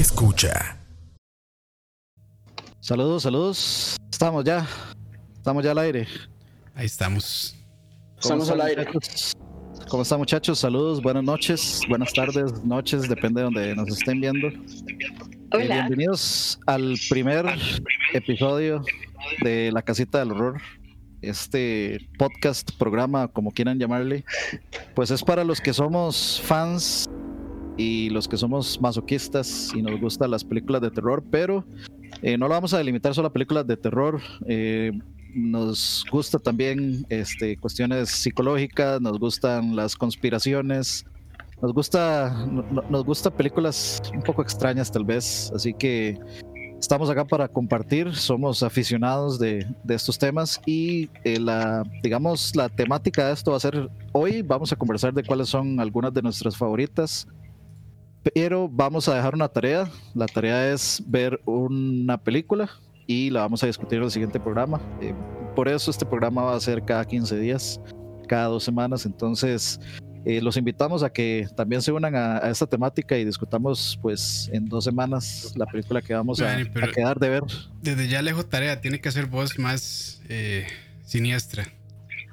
escucha. Saludos, saludos. Estamos ya. Estamos ya al aire. Ahí estamos. Estamos al aire. ¿Cómo están muchachos? Saludos, buenas noches, buenas tardes, noches, depende de donde nos estén viendo. Hola. Eh, bienvenidos al primer episodio de La Casita del Horror. Este podcast, programa, como quieran llamarle, pues es para los que somos fans y los que somos masoquistas y nos gustan las películas de terror, pero eh, no lo vamos a delimitar solo a películas de terror. eh, nos gusta también este, cuestiones psicológicas, nos gustan las conspiraciones, nos gusta, no- no- nos gusta películas un poco extrañas tal vez, así que estamos acá para compartir, somos aficionados de, de estos temas y eh, la, digamos, la temática de esto va a ser hoy, vamos a conversar de cuáles son algunas de nuestras favoritas, pero vamos a dejar una tarea, la tarea es ver una película y la vamos a discutir en el siguiente programa. Eh, por eso este programa va a ser cada 15 días, cada dos semanas. Entonces, eh, los invitamos a que también se unan a, a esta temática y discutamos, pues, en dos semanas la película que vamos a, a quedar de ver. Desde ya lejos tarea, tiene que hacer voz más eh, siniestra.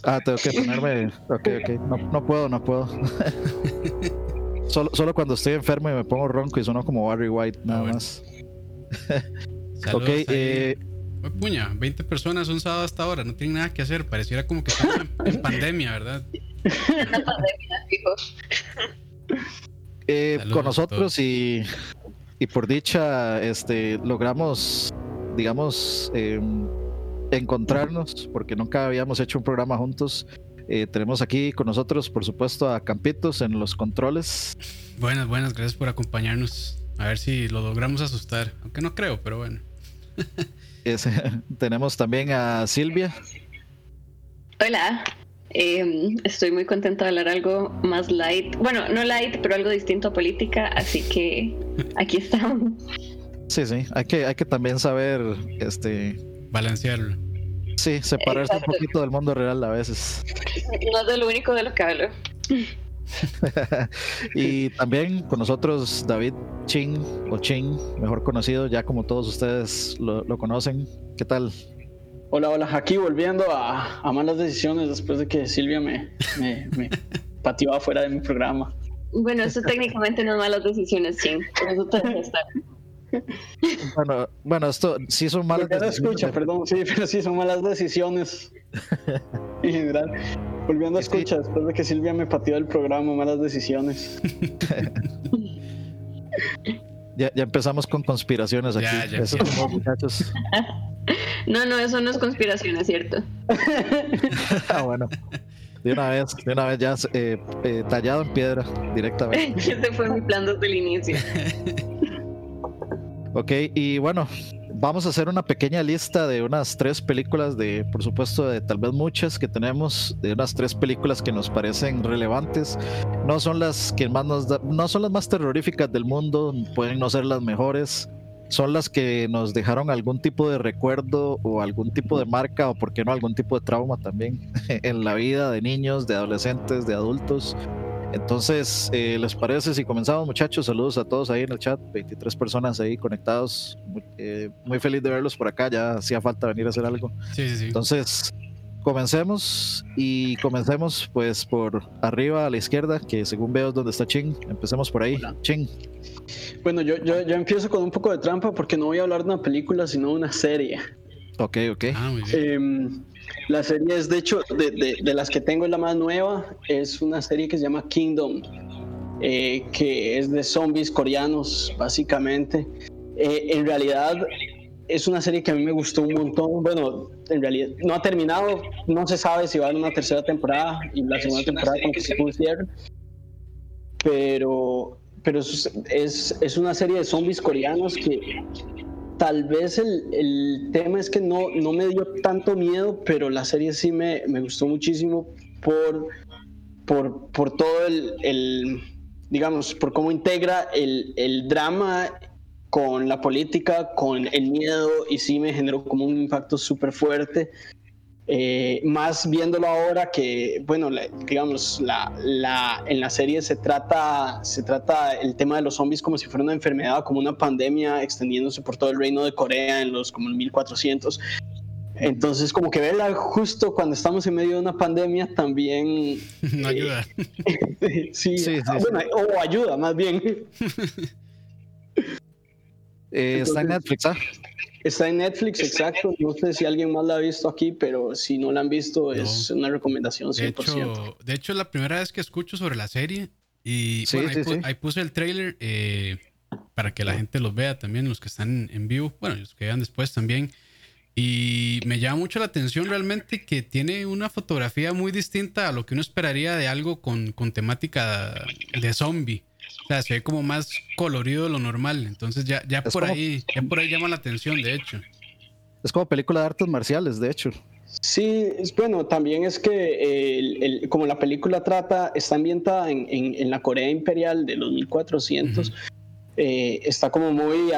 Ah, tengo que ponerme. Ok, ok. No, no puedo, no puedo. solo, solo cuando estoy enfermo y me pongo ronco y sueno como Barry White, nada bueno. más. Ok, eh, puña, 20 personas un sábado hasta ahora, no tienen nada que hacer. Pareciera como que estamos en, en pandemia, ¿verdad? Pandemia. Eh, con nosotros y, y por dicha este, logramos, digamos, eh, encontrarnos, porque nunca habíamos hecho un programa juntos. Eh, tenemos aquí con nosotros, por supuesto, a Campitos en los controles. Buenas, buenas, gracias por acompañarnos. A ver si lo logramos asustar. Aunque no creo, pero bueno. Es- tenemos también a Silvia. Hola. Eh, estoy muy contenta de hablar algo más light. Bueno, no light, pero algo distinto a política. Así que aquí estamos. Sí, sí, hay que, hay que también saber, este, Balancearlo. Sí, separarse Exacto. un poquito del mundo real a veces. No es de lo único de lo que hablo. y también con nosotros David Chin o Chin, mejor conocido, ya como todos ustedes lo, lo conocen. ¿Qué tal? Hola, hola, aquí volviendo a, a malas decisiones después de que Silvia me, me, me pateó afuera de mi programa. Bueno, eso técnicamente no es malas decisiones, sí. Por eso te. Bueno, bueno, esto sí son malas decisiones escucha, perdón, sí, pero sí son malas decisiones. en general. Volviendo a Sí. escucha, después de que Silvia me pateó del programa, malas decisiones. Ya, ya empezamos con conspiraciones aquí. Ya, ya Eso muchachos. No, no, eso no es conspiración, es cierto. Ah, bueno. De una vez, de una vez ya eh, eh, tallado en piedra directamente. Ese fue mi plan desde el inicio. Ok, y bueno, vamos a hacer una pequeña lista de unas tres películas, de, por supuesto, de tal vez muchas que tenemos, de unas tres películas que nos parecen relevantes. No son las que más nos da- no son las más terroríficas del mundo, pueden no ser las mejores. Son las que nos dejaron algún tipo de recuerdo o algún tipo de marca o, por qué no, algún tipo de trauma también en la vida de niños, de adolescentes, de adultos. Entonces, eh, ¿les parece si comenzamos, muchachos? Saludos a todos ahí en el chat, 23 personas ahí conectados. Muy, eh, muy feliz de verlos por acá, ya hacía falta venir a hacer algo. Sí, sí, sí. Entonces, comencemos y comencemos pues por arriba a la izquierda, que según veo es donde está Ching. Empecemos por ahí. Ching. Bueno, yo, yo, yo empiezo con un poco de trampa porque no voy a hablar de una película, sino de una serie. Ok, ok. Ah, muy bien. Em, la serie es, de hecho, de, de- de las que tengo, es la más nueva. Es una serie que se llama Kingdom, eh, que es de zombies coreanos, básicamente. Eh, en realidad, es una serie que a mí me gustó un montón. Bueno, en realidad no ha terminado, no se sabe si va a haber una tercera temporada y la segunda temporada como que se puso cierre. Pero, pero es, es, es una serie de zombies coreanos que tal vez el, el tema es que no, no me dio tanto miedo, pero la serie sí me, me gustó muchísimo por, por, por todo el, el, digamos, por cómo integra el, el drama con la política, con el miedo, y sí me generó como un impacto súper fuerte. Eh, más viéndolo ahora que, bueno, digamos, la, la, en la serie se trata, se trata el tema de los zombies como si fuera una enfermedad, como una pandemia extendiéndose por todo el reino de Corea en los como 1400. Entonces, como que verla justo cuando estamos en medio de una pandemia también... No ayuda. sí, o ayuda más bien. Eh, está en Netflix, ¿ah? Está en Netflix, exacto. No sé si alguien más la ha visto aquí, pero si no la han visto, es una recomendación 100%. De hecho, de hecho, es la primera vez que escucho sobre la serie. Y ahí, puse el trailer eh, para que la gente los vea también, los que están en vivo, bueno, los que vean después también. Y me llama mucho la atención realmente que tiene una fotografía muy distinta a lo que uno esperaría de algo con, con temática de zombie. O sea, se ve como más colorido de lo normal. Entonces ya, ya por ahí, ya por ahí llama la atención, de hecho. Es como película de artes marciales, de hecho. Sí, es, bueno, también es que como la película trata, está ambientada en, en, la Corea imperial de los 1400, eh, está como muy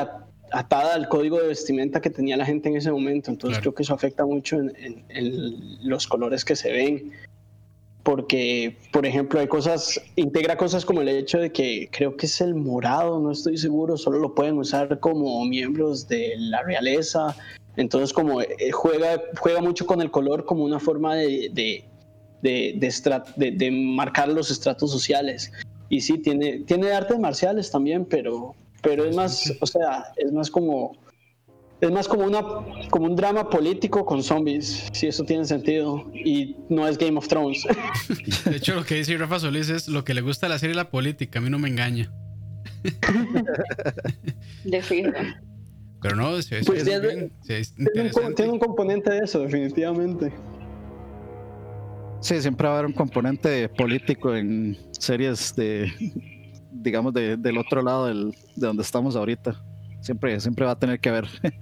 atada al código de vestimenta que tenía la gente en ese momento, entonces creo que eso afecta mucho en, en, los colores que se ven porque, por ejemplo, hay cosas, integra cosas como el hecho de que creo que es el morado, no estoy seguro, solo lo pueden usar como miembros de la realeza, entonces como eh, juega, juega mucho con el color como una forma de, de, de, de, marcar los estratos sociales. Y sí, tiene, tiene artes marciales también, pero, pero es más, o sea, es más como es más como, una, como un drama político con zombies, si eso tiene sentido. Y no es Game of Thrones. De hecho, lo que dice Rafa Solís es lo que le gusta a la serie la política. A mí no me engaña. De fijo. Pero no, pues tiene, un, componente de eso, definitivamente. Sí, siempre va a haber un componente político en series de, digamos, del otro lado de donde estamos ahorita. Siempre, siempre va a tener que haber.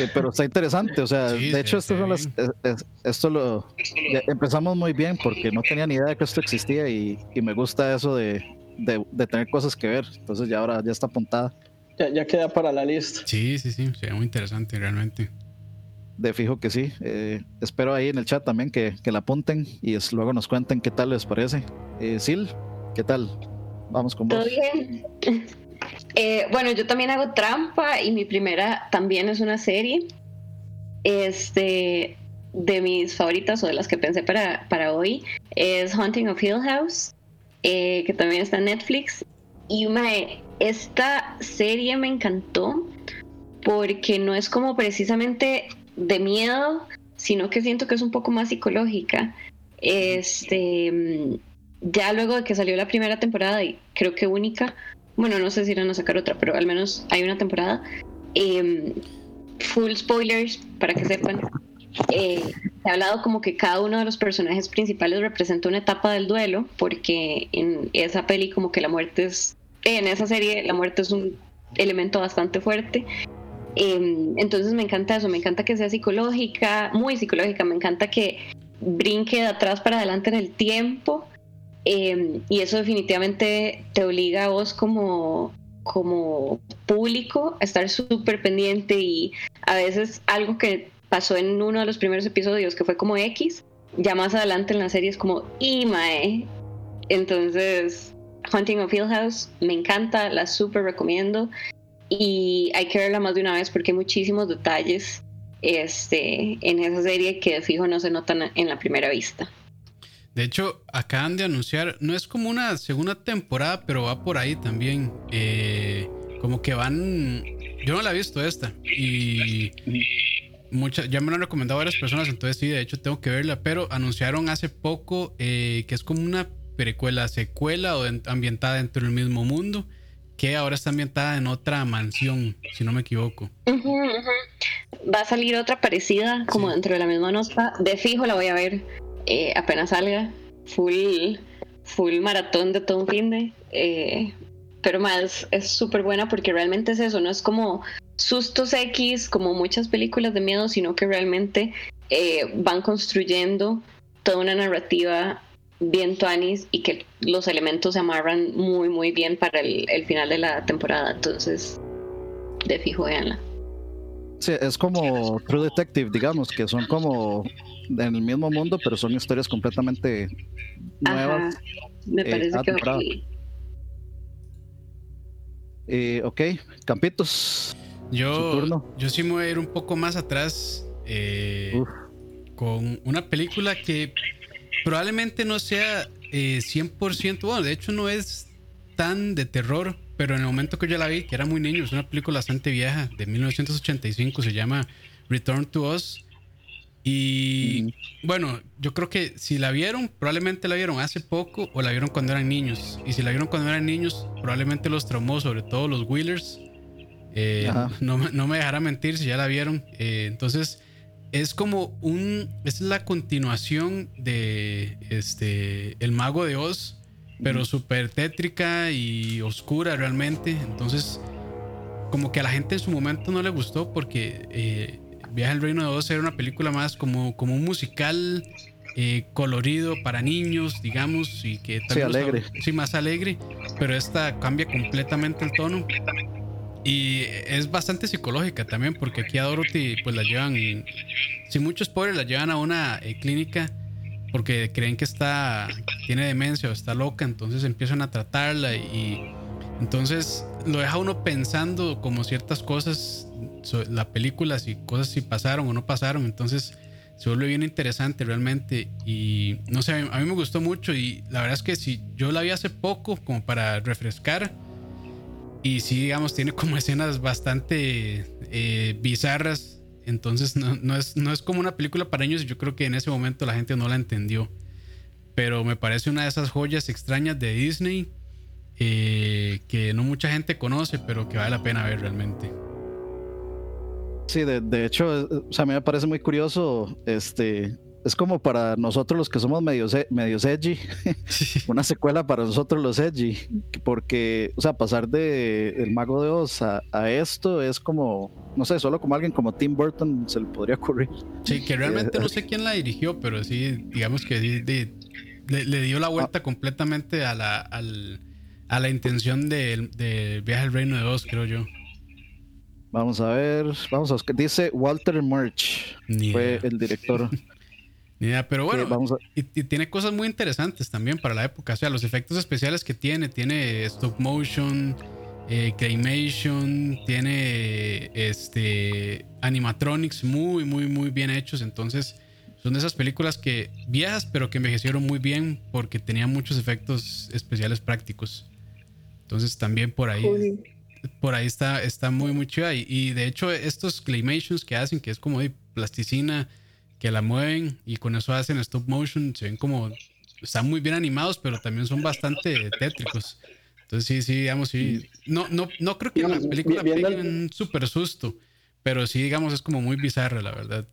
Eh, pero está interesante, o sea, de hecho, esto, son las, esto lo empezamos muy bien porque no tenía ni idea de que esto existía y, me gusta eso de, de, tener cosas que ver. Entonces, ya ahora ya está apuntada. Ya, ya queda para la lista. Sí, sí, sí, sería muy interesante realmente. De fijo que sí. Eh, espero ahí en el chat también que, que la apunten y luego nos cuenten qué tal les parece. Eh, Sil, ¿qué tal? Vamos con vos. Todo bien. Eh, bueno, yo también hago trampa y mi primera también es una serie. Este, de mis favoritas o de las que pensé para, para hoy es Hunting of Hill House, eh, que también está en Netflix. Y esta serie me encantó porque no es como precisamente de miedo, sino que siento que es un poco más psicológica. Este, ya luego de que salió la primera temporada y creo que única, bueno, no sé si irán a sacar otra, pero al menos hay una temporada. Em, full spoilers, para que sepan. Eh, he hablado como que cada uno de los personajes principales representa una etapa del duelo, porque en esa peli como que la muerte es, en esa serie la muerte es un elemento bastante fuerte. Em, entonces me encanta eso, me encanta que sea psicológica, muy psicológica, me encanta que brinque de atrás para adelante en el tiempo Em, y eso definitivamente te obliga a vos como, como público a estar súper pendiente y a veces algo que pasó en uno de los primeros episodios que fue como X, ya más adelante en la serie es como IMAE. Entonces, Hunting of Hill House me encanta, la súper recomiendo y hay que verla más de una vez porque hay muchísimos detalles este, en esa serie que de fijo no se notan en la primera vista. De hecho, acaban de anunciar, no es como una segunda temporada, pero va por ahí también. Eh, como que van. Yo no la he visto esta. Y muchas, ya me lo han recomendado varias personas, entonces sí, de hecho tengo que verla. Pero anunciaron hace poco eh, que es como una precuela, secuela o ambientada dentro del mismo mundo, que ahora está ambientada en otra mansión, si no me equivoco. Va a salir otra parecida, como dentro de la misma nota. De fijo la voy a ver. Eh, apenas salga, full, full maratón de todo un fin de. Eh, pero más es súper buena porque realmente es eso, no es como sustos X como muchas películas de miedo, sino que realmente eh, van construyendo toda una narrativa bien tuanis y que los elementos se amarran muy muy bien para el, final de la temporada. Entonces, de fijo, véanla. Sí, es como True Detective, digamos, que son como en el mismo mundo, pero son historias completamente nuevas. Me eh, parece que eh, ok, Campitos. Yo, yo sí me voy a ir un poco más atrás eh, con una película que probablemente no sea 100%, bueno, de hecho no es tan de terror, pero en el momento que yo la vi, que era muy niño, es una película bastante vieja, de 1985, se llama Return to Us. Y bueno, yo creo que si la vieron, probablemente la vieron hace poco o la vieron cuando eran niños. Y si la vieron cuando eran niños, probablemente los traumó, sobre todo los Wheelers. Eh, no, no, me dejará mentir si ya la vieron. Eh, entonces, es como un. Es la continuación de este. El Mago de Oz pero súper tétrica y oscura realmente. Entonces, como que a la gente en su momento no le gustó porque eh, Viaje al Reino de Oz era una película más como, como un musical eh, colorido para niños, digamos, y que sí, alegre. sí, más alegre, pero esta cambia completamente el tono. Y es bastante psicológica también, porque aquí a Dorothy pues la llevan, sin mucho spoiler, la llevan a una eh, clínica porque creen que está, tiene demencia o está loca, entonces empiezan a tratarla y entonces lo deja uno pensando como ciertas cosas, la película, si cosas si pasaron o no pasaron, entonces se vuelve bien interesante realmente y no sé, a mí me gustó mucho y la verdad es que si yo la vi hace poco como para refrescar y sí, digamos, tiene como escenas bastante eh, bizarras entonces no, es, no es como una película para niños y yo creo que en ese momento la gente no la entendió. Pero me parece una de esas joyas extrañas de Disney eh, que no mucha gente conoce, pero que vale la pena ver realmente. Sí, de, de hecho, o sea, a mí me parece muy curioso este, es como para nosotros los que somos medios, medios edgy, una secuela para nosotros los edgy, porque, o sea, pasar de El Mago de Oz a, esto es como, no sé, solo como alguien como Tim Burton se le podría ocurrir. Sí, que realmente no sé quién la dirigió, pero sí, digamos que le, dio la vuelta ah. completamente a la, a la intención del de Viaje al Reino de Oz, creo yo. Vamos a ver, vamos a ver, dice Walter Murch, fue el director. pero bueno, y, tiene cosas muy interesantes también para la época. O sea, los efectos especiales que tiene, tiene stop motion, eh, claymation, tiene este animatronics muy, muy, muy bien hechos. Entonces, son de esas películas que viejas, pero que envejecieron muy bien porque tenían muchos efectos especiales prácticos. Entonces, también por ahí. Por ahí está, está muy, muy chida. Y, y de hecho, estos claymations que hacen, que es como de plasticina, que la mueven y con eso hacen stop motion, se ven como, están muy bien animados, pero también son bastante tétricos. Entonces sí, sí, digamos, sí. No, no, no creo que la película pegue un súper susto, pero sí, digamos, es como muy bizarra, la verdad.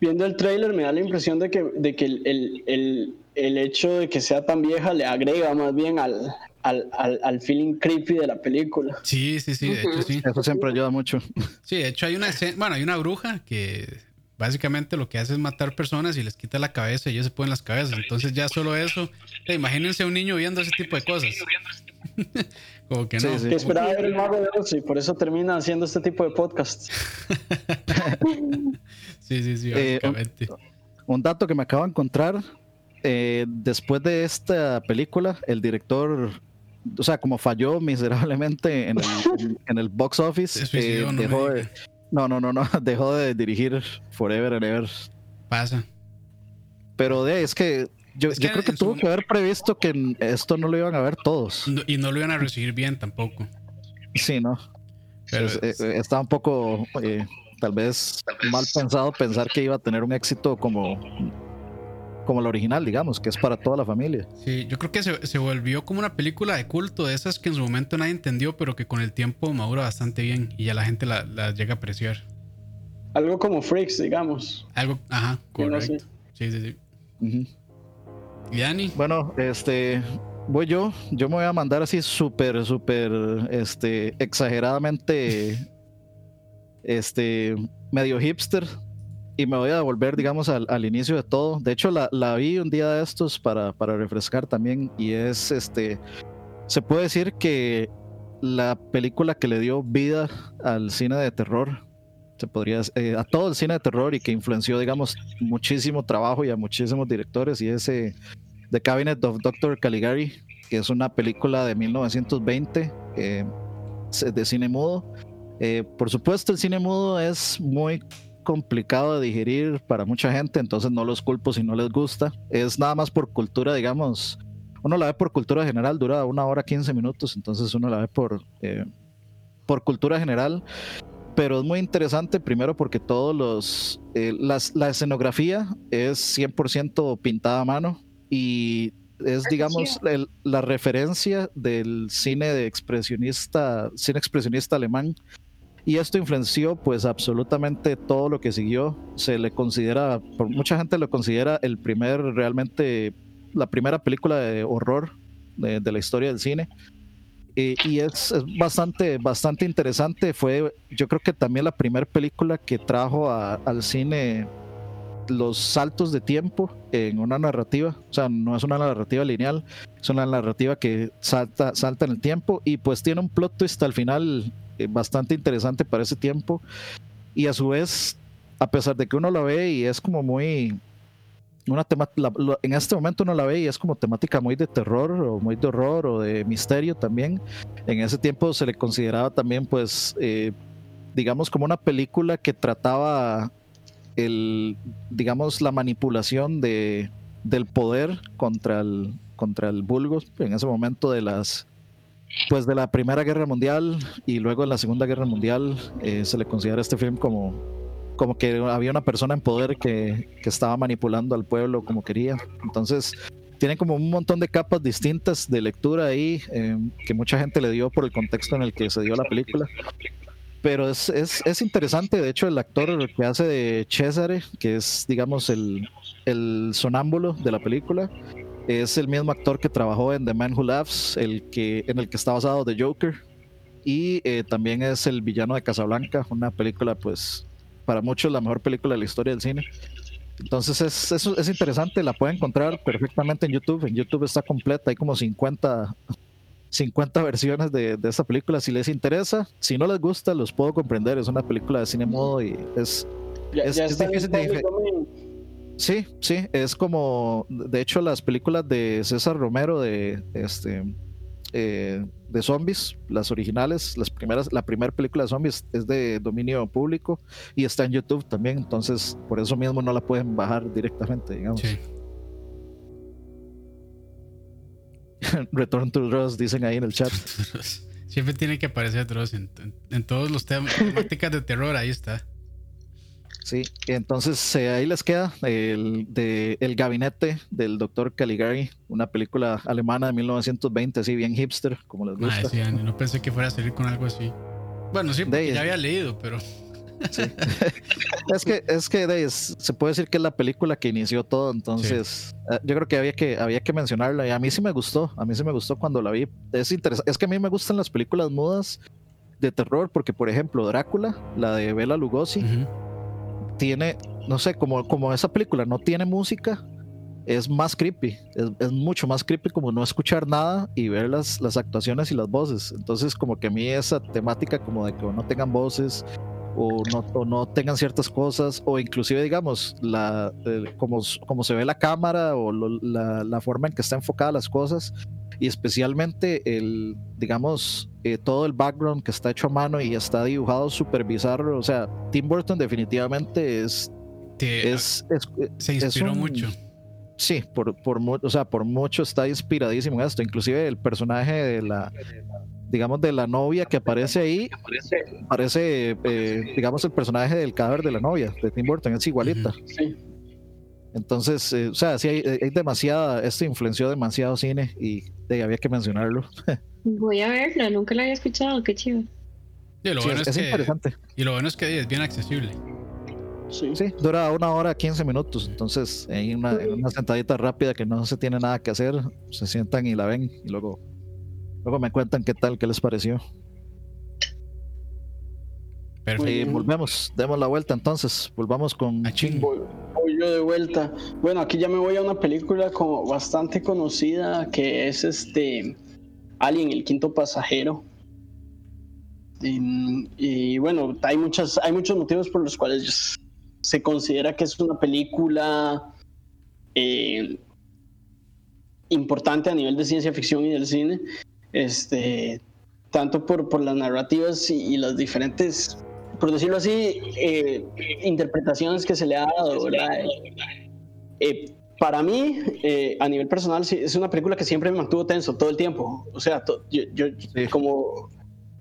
Viendo el trailer me da la impresión de que, de que el, el, el, hecho de que sea tan vieja le agrega más bien al, al, al, feeling creepy de la película. Sí, sí, sí, de hecho sí. Eso siempre ayuda mucho. Sí, de hecho hay una escena, bueno, hay una bruja que básicamente lo que hace es matar personas y les quita la cabeza y ellos se ponen las cabezas. Entonces ya solo eso, imagínense un niño viendo ese tipo de cosas. Como que no. Que esperaba ver el mago de Oz y por eso termina haciendo este tipo de podcasts. sí, sí, sí, eh, básicamente. un, dato que me acabo de encontrar, eh, después de esta película, el director o sea, como falló miserablemente en el, en, el box office, eh, dejó, de, no, no, no, no. Dejó de dirigir Forever and Ever. Pasa. Pero de, es que yo, creo que tuvo que haber previsto que esto no lo iban a ver todos. y no lo iban a recibir bien tampoco. Sí, ¿no? Pero eh, eh, estaba un poco, eh, tal vez, mal pensado pensar que iba a tener un éxito como como la original, digamos, que es para toda la familia. Sí, yo creo que se, volvió como una película de culto, de esas que en su momento nadie entendió, pero que con el tiempo madura bastante bien y ya la gente la, llega a apreciar. Algo como Freaks, digamos. Algo, ajá, correcto. Sí, sí, sí. ¿Y Dani? Bueno, este, voy yo. Yo me voy a mandar así súper, súper, este, exageradamente, este, medio hipster y me voy a devolver, digamos, al, al inicio de todo. De hecho, la, la, vi un día de estos para, para refrescar también y es, este, se puede decir que la película que le dio vida al cine de terror se podría, eh, a todo el cine de terror y que influenció, digamos, muchísimo trabajo y a muchísimos directores y ese The Cabinet of Dr. Caligari, que es una película de 1920 eh, de cine mudo. Eh, por supuesto, el cine mudo es muy complicado de digerir para mucha gente, entonces no los culpo si no les gusta. Es nada más por cultura, digamos. Uno la ve por cultura general, dura una hora 15 minutos, entonces uno la ve por, por cultura general pero es muy interesante primero porque todos los eh, la escenografía es 100% pintada a mano y es digamos la referencia del cine de expresionista cine expresionista alemán y esto influenció pues absolutamente todo lo que siguió se le considera por mucha gente lo considera el primer realmente la primera película de horror de la historia del cine eh, y es, bastante, bastante interesante. Fue, yo creo que también la primera película que trajo al cine los saltos de tiempo en una narrativa. O sea, no es una narrativa lineal, es una narrativa que salta, salta en el tiempo y pues tiene un plot twist al final bastante interesante para ese tiempo. Y a su vez, a pesar de que uno lo ve y es como muy una en este momento uno la ve y es como temática muy de terror o muy de horror o de misterio también. En ese tiempo se le consideraba también pues eh, digamos como una película que trataba el digamos la manipulación de del poder contra el contra el vulgo en ese momento de las pues de la primera guerra mundial y luego en la segunda guerra mundial eh, se le considera este film como como que había una persona en poder que, estaba manipulando al pueblo como quería. Entonces, tiene como un montón de capas distintas de lectura ahí eh, que mucha gente le dio por el contexto en el que se dio la película. Pero es, es, interesante, de hecho, el actor que hace de Cesare, que es, digamos, el, el sonámbulo de la película, es el mismo actor que trabajó en The Man Who Laughs, el que, en el que está basado The Joker, y eh, también es el villano de Casablanca, una película pues para muchos la mejor película de la historia del cine. Entonces es, es, interesante, la pueden encontrar perfectamente en YouTube. En YouTube está completa, hay como 50, 50 versiones de, de esta película. Si les interesa, si no les gusta, los puedo comprender. Es una película de cine modo y es, es, difícil de Sí, sí, es como, de hecho, las películas de César Romero de este eh, de zombies, las originales, las primeras, la primera película de zombies es de dominio público y está en YouTube también, entonces por eso mismo no la pueden bajar directamente, digamos. Return to Dross, dicen ahí en el chat. Siempre tiene que aparecer Dross en, en todos los temas, temáticas de terror, ahí está. Sí, entonces eh, ahí les queda el, de El Gabinete del Doctor Caligari, una película alemana de 1920, así bien hipster, como les gusta. Ah, no pensé que fuera a salir con algo así. Bueno, sí, porque ya había leído, pero. es que, es que se puede decir que es la película que inició todo, entonces eh, yo creo que había que había que mencionarla y a mí sí me gustó, a mí sí me gustó cuando la vi. Es interesante, es que a mí me gustan las películas mudas de terror porque por ejemplo Drácula, la de Bela Lugosi, tiene, no sé, como, como esa película no tiene música, es más creepy, es, mucho más creepy como no escuchar nada y ver las, las actuaciones y las voces. Entonces como que a mí esa temática como de que no tengan voces o no, no tengan ciertas cosas o inclusive digamos la, como, como se ve la cámara o la, la forma en que está enfocada las cosas y especialmente el, digamos, eh, todo el background que está hecho a mano y está dibujado súper bizarro. O sea, Tim Burton definitivamente es... es, se inspiró mucho. Sí, por, por, o sea, por mucho está inspiradísimo en esto. Inclusive el personaje de la, digamos, de la novia que aparece ahí, parece, eh, digamos, el personaje del cadáver de la novia de Tim Burton, es igualita. Sí. Entonces, eh, o sea, sí hay, demasiada, esto influenció demasiado cine y había que mencionarlo. Voy a verlo, nunca lo había escuchado, qué chido. es, interesante. Y lo bueno es que es bien accesible. Sí. sí, dura una hora 15 minutos, entonces hay una, una, sentadita rápida que no se tiene nada que hacer, se sientan y la ven y luego, luego me cuentan qué tal, qué les pareció. Perfecto. volvemos, demos la vuelta entonces, volvamos con. Voy, yo de vuelta. Bueno, aquí ya me voy a una película como bastante conocida que es este Alien, el quinto pasajero. y, bueno, hay, muchas, hay muchos motivos por los cuales se considera que es una película eh, importante a nivel de ciencia ficción y del cine, este, tanto por, por las narrativas y, las diferentes, por decirlo así, eh, interpretaciones que se le ha dado, para mí, a nivel personal, es una película que siempre me mantuvo tenso todo el tiempo. O sea, yo, yo como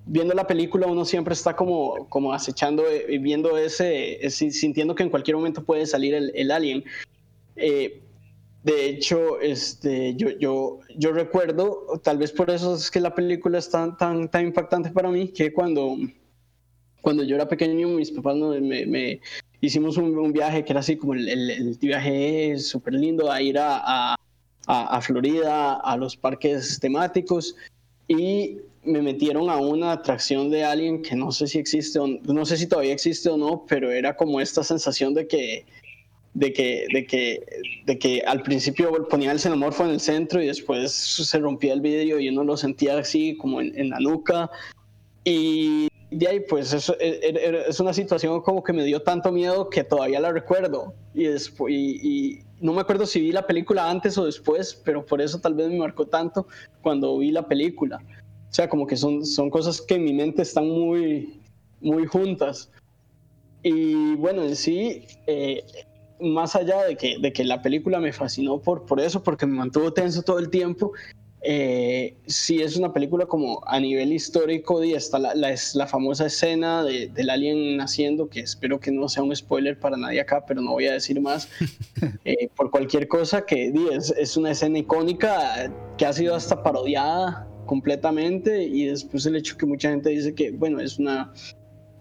viendo la película uno siempre está como, como acechando, y viendo ese, sintiendo que en cualquier momento puede salir el, el alien. Eh, de hecho, este, yo, yo, yo recuerdo, tal vez por eso es que la película es tan, tan, tan impactante para mí, que cuando, cuando yo era pequeño, mis papás me, me hicimos un, viaje que era así como el, el, viaje súper lindo a ir a, a, a, Florida, a los parques temáticos, y me metieron a una atracción de alguien que no sé si existe, o, no sé si todavía existe o no, pero era como esta sensación de que de que, de que, de que al principio ponía el xenomorfo en el centro y después se rompía el vidrio y uno lo sentía así como en, la nuca. Y de ahí pues eso, e, e, e, es una situación como que me dio tanto miedo que todavía la recuerdo. Y, después, y, no me acuerdo si vi la película antes o después, pero por eso tal vez me marcó tanto cuando vi la película. O sea, como que son, son cosas que en mi mente están muy, muy juntas. Y bueno, en sí, eh, más allá de que, de que la película me fascinó por, por eso, porque me mantuvo tenso todo el tiempo, eh, sí es una película como a nivel histórico y está la, la, la famosa escena de, del alien naciendo, que espero que no sea un spoiler para nadie acá, pero no voy a decir más, eh, por cualquier cosa que es, es una escena icónica que ha sido hasta parodiada completamente y después el hecho que mucha gente dice que, bueno, es una,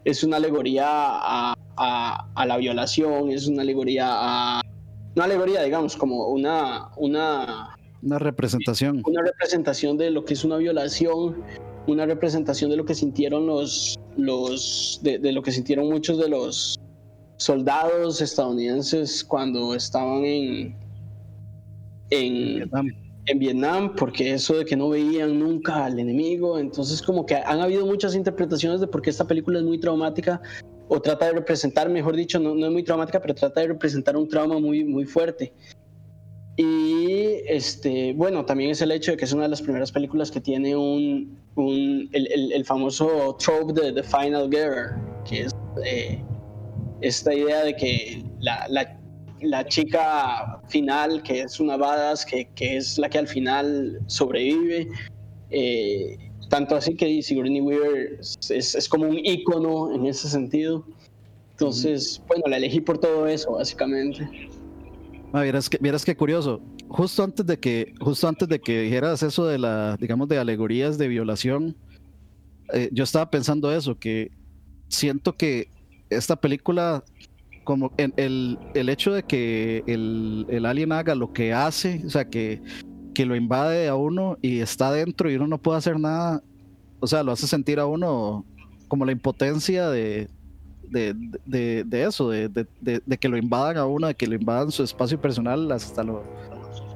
es una alegoría a, a, la violación, es una alegoría a... Una alegoría, digamos, como una... Una, una representación. Una representación de lo que es una violación, una representación de lo que sintieron los... los de, lo que sintieron muchos de los soldados estadounidenses cuando estaban en... En, en Vietnam, porque eso de que no veían nunca al enemigo, entonces como que han habido muchas interpretaciones de por qué esta película es muy traumática o trata de representar, mejor dicho, no, no, es muy traumática, pero trata de representar un trauma muy, muy fuerte. Y este, bueno, también es el hecho de que es una de las primeras películas que tiene un, el, famoso trope de The Final Girl, que es eh, esta idea de que la, la, chica final, que es una badass, que, que, es la que al final sobrevive, eh, tanto así que Sigourney Weaver es, es, como un icono en ese sentido. Entonces, bueno, la elegí por todo eso, básicamente. Ah, vieras que, vieras que curioso. Justo antes de que, justo antes de que dijeras eso de la, digamos, de alegorías de violación, eh, yo estaba pensando eso, que siento que esta película, como en el, el hecho de que el, el alien haga lo que hace, o sea, que que lo invade a uno y está dentro y uno no puede hacer nada, o sea, lo hace sentir a uno como la impotencia de, de, eso, de, que lo invadan a uno, de que lo invadan su espacio personal hasta lo,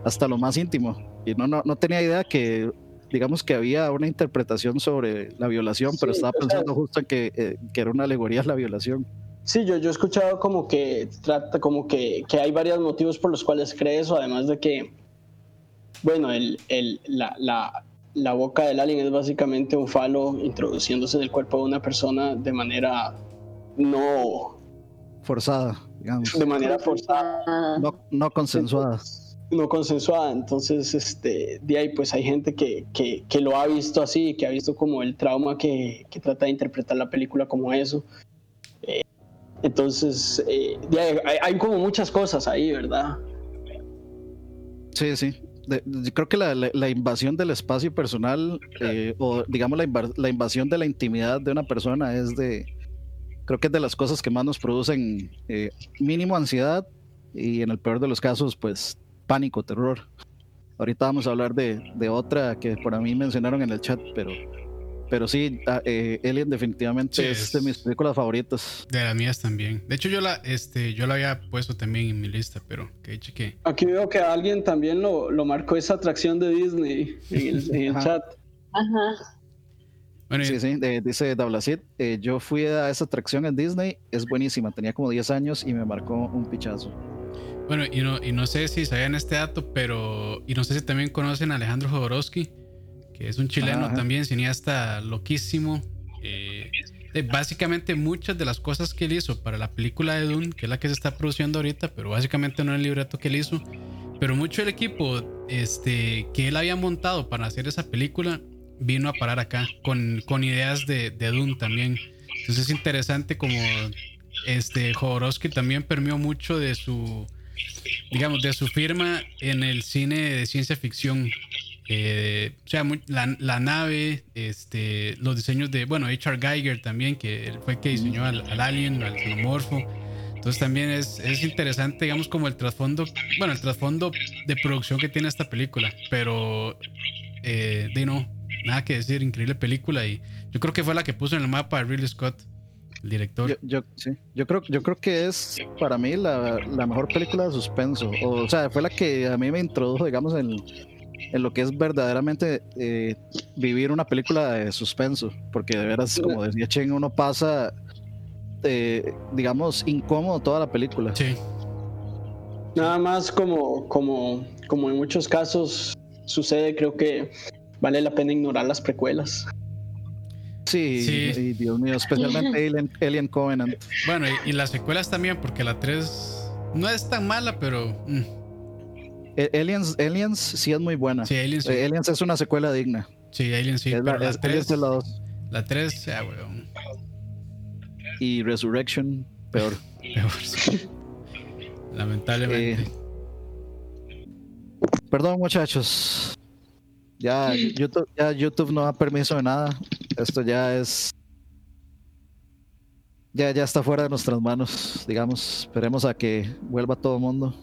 hasta lo más íntimo. Y no, no, no tenía idea que, digamos que había una interpretación sobre la violación, pero estaba pensando justo en que, eh, que, era una alegoría la violación. Sí, yo, yo he escuchado como que trata, como que, que hay varios motivos por los cuales cree eso, además de que bueno, el, el, la, la, la, boca del alien es básicamente un falo introduciéndose en el cuerpo de una persona de manera no... Forzada, digamos. De manera forzada. No, no consensuada. no consensuada. Entonces, este, de ahí pues hay gente que, que, que, lo ha visto así, que ha visto como el trauma que, que trata de interpretar la película como eso. Eh, entonces, eh, hay, hay, como muchas cosas ahí, ¿verdad? Sí, sí creo que la, invasión del espacio personal eh, o digamos la, invasión de la intimidad de una persona es de, creo que es de las cosas que más nos producen eh, mínimo ansiedad y en el peor de los casos pues pánico, terror. Ahorita vamos a hablar de, de otra que por a mí mencionaron en el chat, pero pero sí, ah, eh, Alien definitivamente es, de mis películas favoritas. De las mías también. De hecho, yo la, este, yo la había puesto también en mi lista, pero que cheque. Aquí veo que alguien también lo, lo marcó esa atracción de Disney en el, chat. Ajá. Sí, sí, dice Dablacid, eh, yo fui a esa atracción en Disney, es buenísima, tenía como 10 años y me marcó un pichazo. Bueno, y no, y no sé si sabían este dato, pero. Y no sé si también conocen a Alejandro Jodorowsky, que es un chileno también, cineasta loquísimo. Eh, básicamente muchas de las cosas que él hizo para la película de Dune, que es la que se está produciendo ahorita, pero básicamente no el libreto que él hizo, pero mucho del equipo este, que él había montado para hacer esa película vino a parar acá con, con ideas de, de Dune también. Entonces es interesante como este Jodorowsky también permeó mucho de su digamos, de su firma en el cine de ciencia ficción. Eh, o sea, la, nave, este, los diseños de, bueno, H.R. Geiger también, que fue el que diseñó al, alien, al xenomorfo. Entonces también es, es, interesante, digamos, como el trasfondo, bueno, el trasfondo de producción que tiene esta película. Pero, eh, de no, nada que decir, increíble película. Y yo creo que fue la que puso en el mapa a Ridley Scott director. Yo, sí. yo, creo, yo creo que es para mí la, mejor película de suspenso. O, sea, fue la que a mí me introdujo, digamos, en, en lo que es verdaderamente eh, vivir una película de suspenso. Porque de veras, como decía Chen, uno pasa, eh, digamos, incómodo toda la película. Sí. Nada más como, como, como en muchos casos sucede, creo que vale la pena ignorar las precuelas. Sí, Dios mío, especialmente Alien, Alien Covenant. Bueno, y, las secuelas también, porque la 3 no es tan mala, pero. Mm. E, Aliens, Aliens sí es muy buena. Sí, Aliens, eh, Aliens es una secuela digna. Sí, Aliens sí. la, 3, la 2. La 3, ya, weón. Y Resurrection, peor. peor, sí. Lamentablemente. Eh, perdón, muchachos. Ya YouTube, ya YouTube no da permiso de nada. Esto ya es. Ya, ya está fuera de nuestras manos, digamos. Esperemos a que vuelva todo el mundo.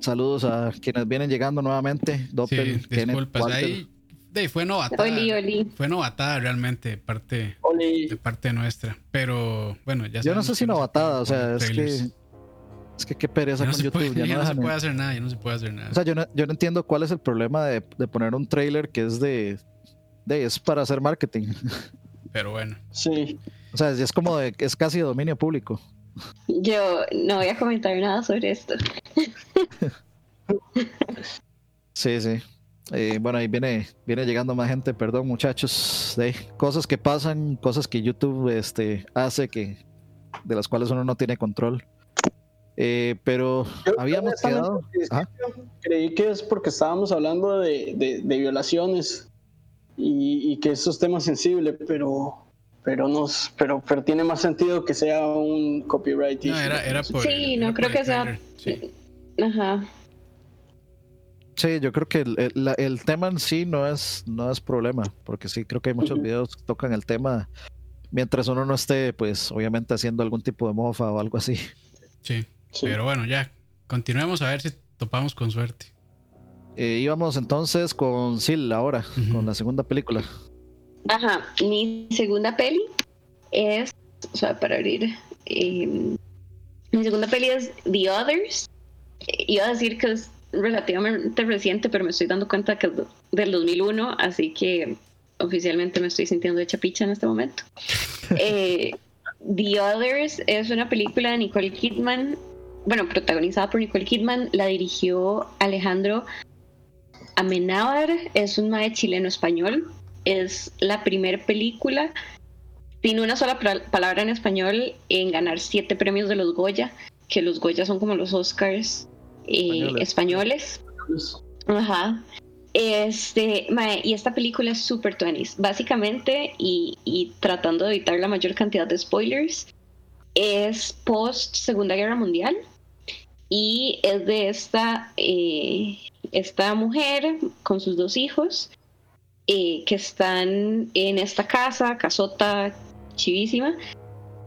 Saludos a quienes vienen llegando nuevamente. Doppel, sí, disculpas. Ahí, fue novatada. Fue novatada realmente parte, de parte nuestra. Pero bueno, ya Yo no sé si novatada, o sea, es que es que qué pereza con YouTube. ya, no, se puede hacer nada, ya no se puede hacer nada. O sea, yo no, yo no entiendo cuál es el problema de, de, poner un trailer que es de, de. es para hacer marketing. Pero bueno. Sí. O sea, es como de, es casi de dominio público. Yo no voy a comentar nada sobre esto. sí, sí. Eh, bueno, ahí viene, viene llegando más gente, perdón muchachos, de cosas que pasan, cosas que YouTube este, hace que de las cuales uno no tiene control. Eh, pero habíamos quedado. Creí que es porque estábamos hablando de, violaciones y, que eso es tema sensible, pero pero nos pero pero tiene más sentido que sea un copyright. No, era, sí, no creo que sea. Sí. Ajá. Sí, yo creo que el, tema en sí no es, no es problema, porque sí, creo que hay muchos videos que tocan el tema mientras uno no esté, pues, obviamente haciendo algún tipo de mofa o algo así. Sí. Pero bueno, ya, continuemos a ver si topamos con suerte. Eh, íbamos entonces con Sil ahora, con la segunda película. Ajá, mi segunda peli es, o sea, para abrir, em, mi segunda peli es The Others. Iba a decir que es relativamente reciente, pero me estoy dando cuenta que es del 2001, así que oficialmente me estoy sintiendo hecha picha en este momento. Eh, The Others es una película de Nicole Kidman bueno, protagonizada por Nicole Kidman, la dirigió Alejandro Amenábar, es un mae chileno español, es la primera película sin una sola palabra en español en ganar siete premios de los Goya, que los Goya son como los Oscars eh, españoles. Ajá. Este, mae, y esta película es super twenties. Básicamente, y, y tratando de evitar la mayor cantidad de spoilers, es post Segunda Guerra Mundial y es de esta, eh, esta mujer con sus dos hijos eh, que están en esta casa, casota chivísima,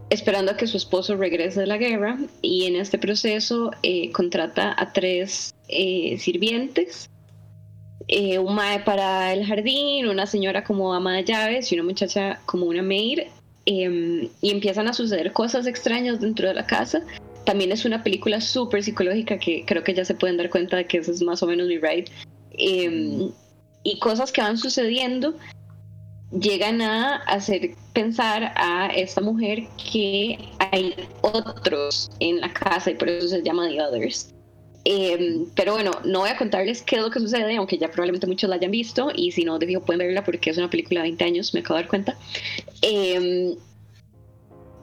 esperando a que su esposo regrese de la guerra y en este proceso eh, contrata a tres sirvientes. un mae para el jardín, una señora como ama de llaves y una muchacha como una maid. Em, y empiezan a suceder cosas extrañas dentro de la casa también es una película súper psicológica que creo que ya se pueden dar cuenta de que eso es más o menos mi ride. Em, y cosas que van sucediendo llegan a hacer pensar a esta mujer que hay otros en la casa y por eso se llama The Others. Em, pero bueno, no voy a contarles qué es lo que sucede, aunque ya probablemente muchos la hayan visto y si no, de fijo pueden verla porque es una película de 20 años, me acabo de dar cuenta. Em,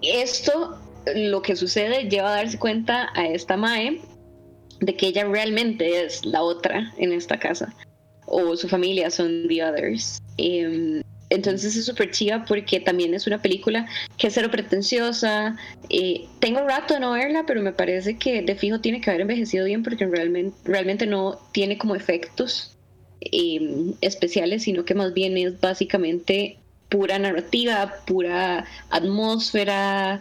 esto, lo que sucede, lleva a darse cuenta a esta Mae de que ella realmente es la otra en esta casa o su familia son The Others. Em, entonces es súper chiva porque también es una película que es cero pretenciosa. Eh, tengo rato de no verla, pero me parece que de fijo tiene que haber envejecido bien porque realmente, realmente no tiene como efectos em, especiales, sino que más bien es básicamente pura narrativa, pura atmósfera.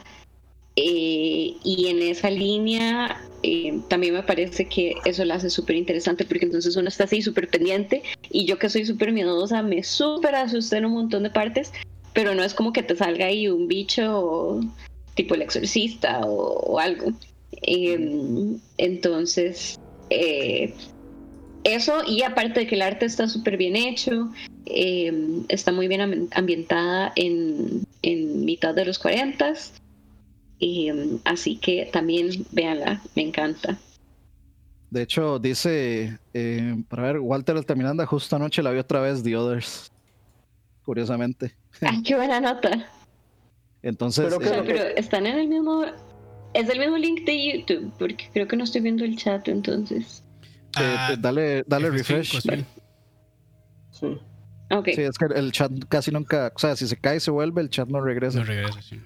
Eh, y en esa línea eh, también me parece que eso la hace súper interesante porque entonces uno está así súper pendiente y yo que soy súper miedosa me súper asusté en un montón de partes, pero no es como que te salga ahí un bicho tipo el exorcista o, algo. Em, entonces, eh, eso y aparte de que el arte está súper bien hecho, em, está muy bien ambientada en, en mitad de los 40 y, mm, así que también véanla, me encanta. De hecho, dice, eh, para ver, Walter Altamiranda justo anoche la vio otra vez, The Others. Curiosamente. Ay, qué buena nota. Entonces. Pero, eh, están en el mismo. Es el mismo link de YouTube, porque creo que no estoy viendo el chat entonces. Ah, dale dale refresh. Sí. Okay. Sí, es que el chat casi nunca. O sea, si se cae y se vuelve, el chat no regresa. No regresa, sí.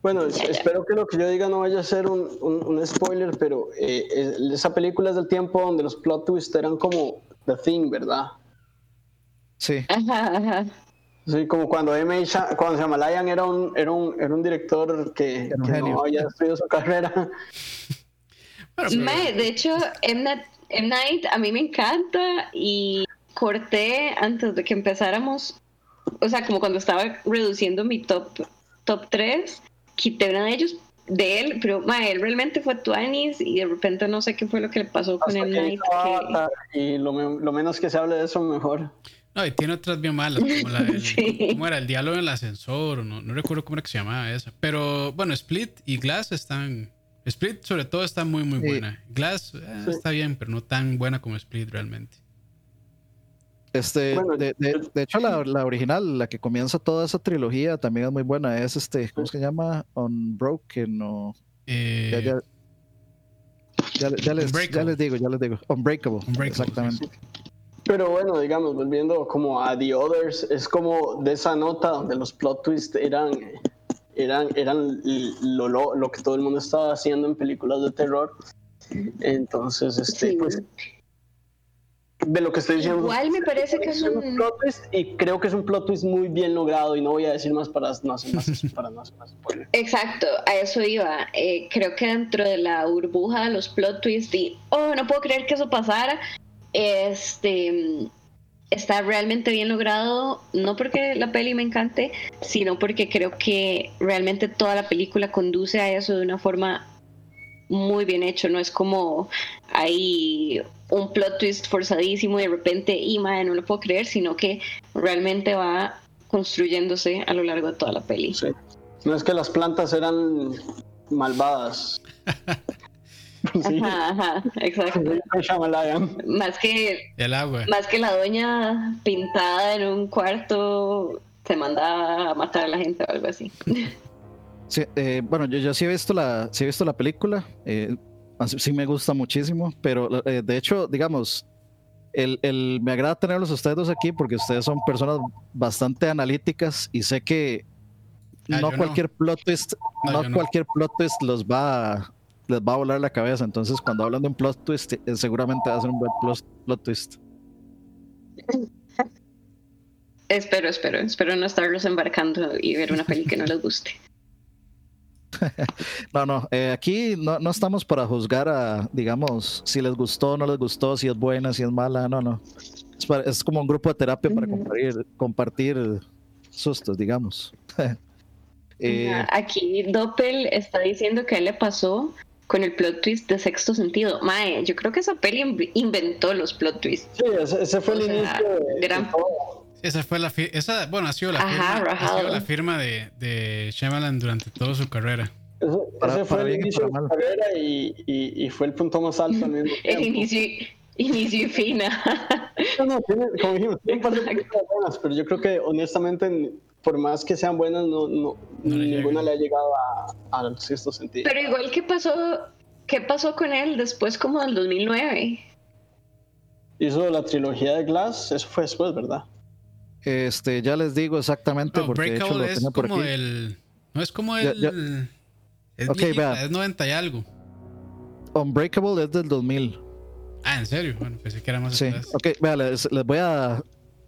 Bueno, espero que lo que yo diga no vaya a ser un, un, spoiler, pero eh, esa película es del tiempo donde los plot twists eran como The Thing, ¿verdad? Sí. Sí, como cuando M. cuando Shyamalan era un, era un, era un director que, no había estudiado su carrera. de hecho, M. Night a mí me encanta y corté antes de que empezáramos, o sea, como cuando estaba reduciendo mi top, top 3 quité uno de ellos de él, pero él realmente fue Tuanis y de repente no sé qué fue lo que le pasó con el Night. Y lo, menos que se hable de eso, mejor. No, y tiene otras bien malas, como la del, ¿cómo era? El diálogo en el ascensor, no, no recuerdo cómo era que se llamaba esa. Pero bueno, Split y Glass están. Split, sobre todo, está muy, muy buena. Glass eh, está bien, pero no tan buena como Split realmente. Este, de, de, hecho, la, la, original, la que comienza toda esa trilogía, también es muy buena. Es este, ¿cómo se llama? Unbroken o. Eh, ya, ya, ya, les, ya, les, digo, ya les digo. Unbreakable. exactamente. Pero bueno, digamos, volviendo como a The Others, es como de esa nota donde los plot twists eran, eran, eran lo, lo, lo que todo el mundo estaba haciendo en películas de terror. Entonces, este, pues de lo que estoy diciendo. Igual me parece que es un... plot twist y creo que es un plot twist muy bien logrado y no voy a decir más para no hacer más, para no hacer más Exacto, a eso iba. Eh, creo que dentro de la burbuja de los plot twists y, oh, no puedo creer que eso pasara, este está realmente bien logrado, no porque la peli me encante, sino porque creo que realmente toda la película conduce a eso de una forma muy bien hecho, no es como hay un plot twist forzadísimo y de repente, y madre, no lo puedo creer, sino que realmente va construyéndose a lo largo de toda la peli. No es que las plantas eran malvadas. Ajá, ajá, exacto. Más que el agua. Más que la doña pintada en un cuarto se manda a matar a la gente o algo así. Sí, eh, bueno, yo, yo sí he visto la, sí he visto la película. Eh, sí me gusta muchísimo, pero eh, de hecho, digamos, el, el, me agrada tenerlos a ustedes dos aquí porque ustedes son personas bastante analíticas y sé que ah, no cualquier plot twist, no, cualquier plot twist los va a, les va a volar la cabeza. Entonces, cuando hablan de un plot twist, eh, seguramente va a ser un buen plot, plot twist. Espero, espero, espero no estarlos embarcando y ver una peli que no les guste. no, no, eh, aquí no, no, estamos para juzgar a, digamos, si les gustó, no les gustó, si es buena, si es mala, no, no. Es, como un grupo de terapia para compartir, compartir sustos, digamos. Eh, aquí Doppel está diciendo que a él le pasó con el plot twist de sexto sentido. Mae, yo creo que esa peli inventó los plot twists. Sí, ese, fue el inicio. gran, Esa fue la esa, bueno, ha sido la firma, ha sido la firma de, de Shyamalan durante toda su carrera. ese fue el inicio de su carrera y, y, y, fue el punto más alto el inicio, inicio y fina. no, no, tiene, como dijimos, tiene un par de películas buenas, pero yo creo que honestamente, por más que sean buenas, no, no, ninguna le ha llegado al sexto sentido. Pero igual, ¿qué pasó, ¿qué pasó con él después como del 2009? Hizo la trilogía de Glass, eso fue después, ¿verdad? Este, ya les digo exactamente porque de hecho lo es como el no es como el es, es 90 y algo. Unbreakable es del 2000. Ah, ¿en serio? Bueno, pensé que era más Sí, ok, vea, les, voy a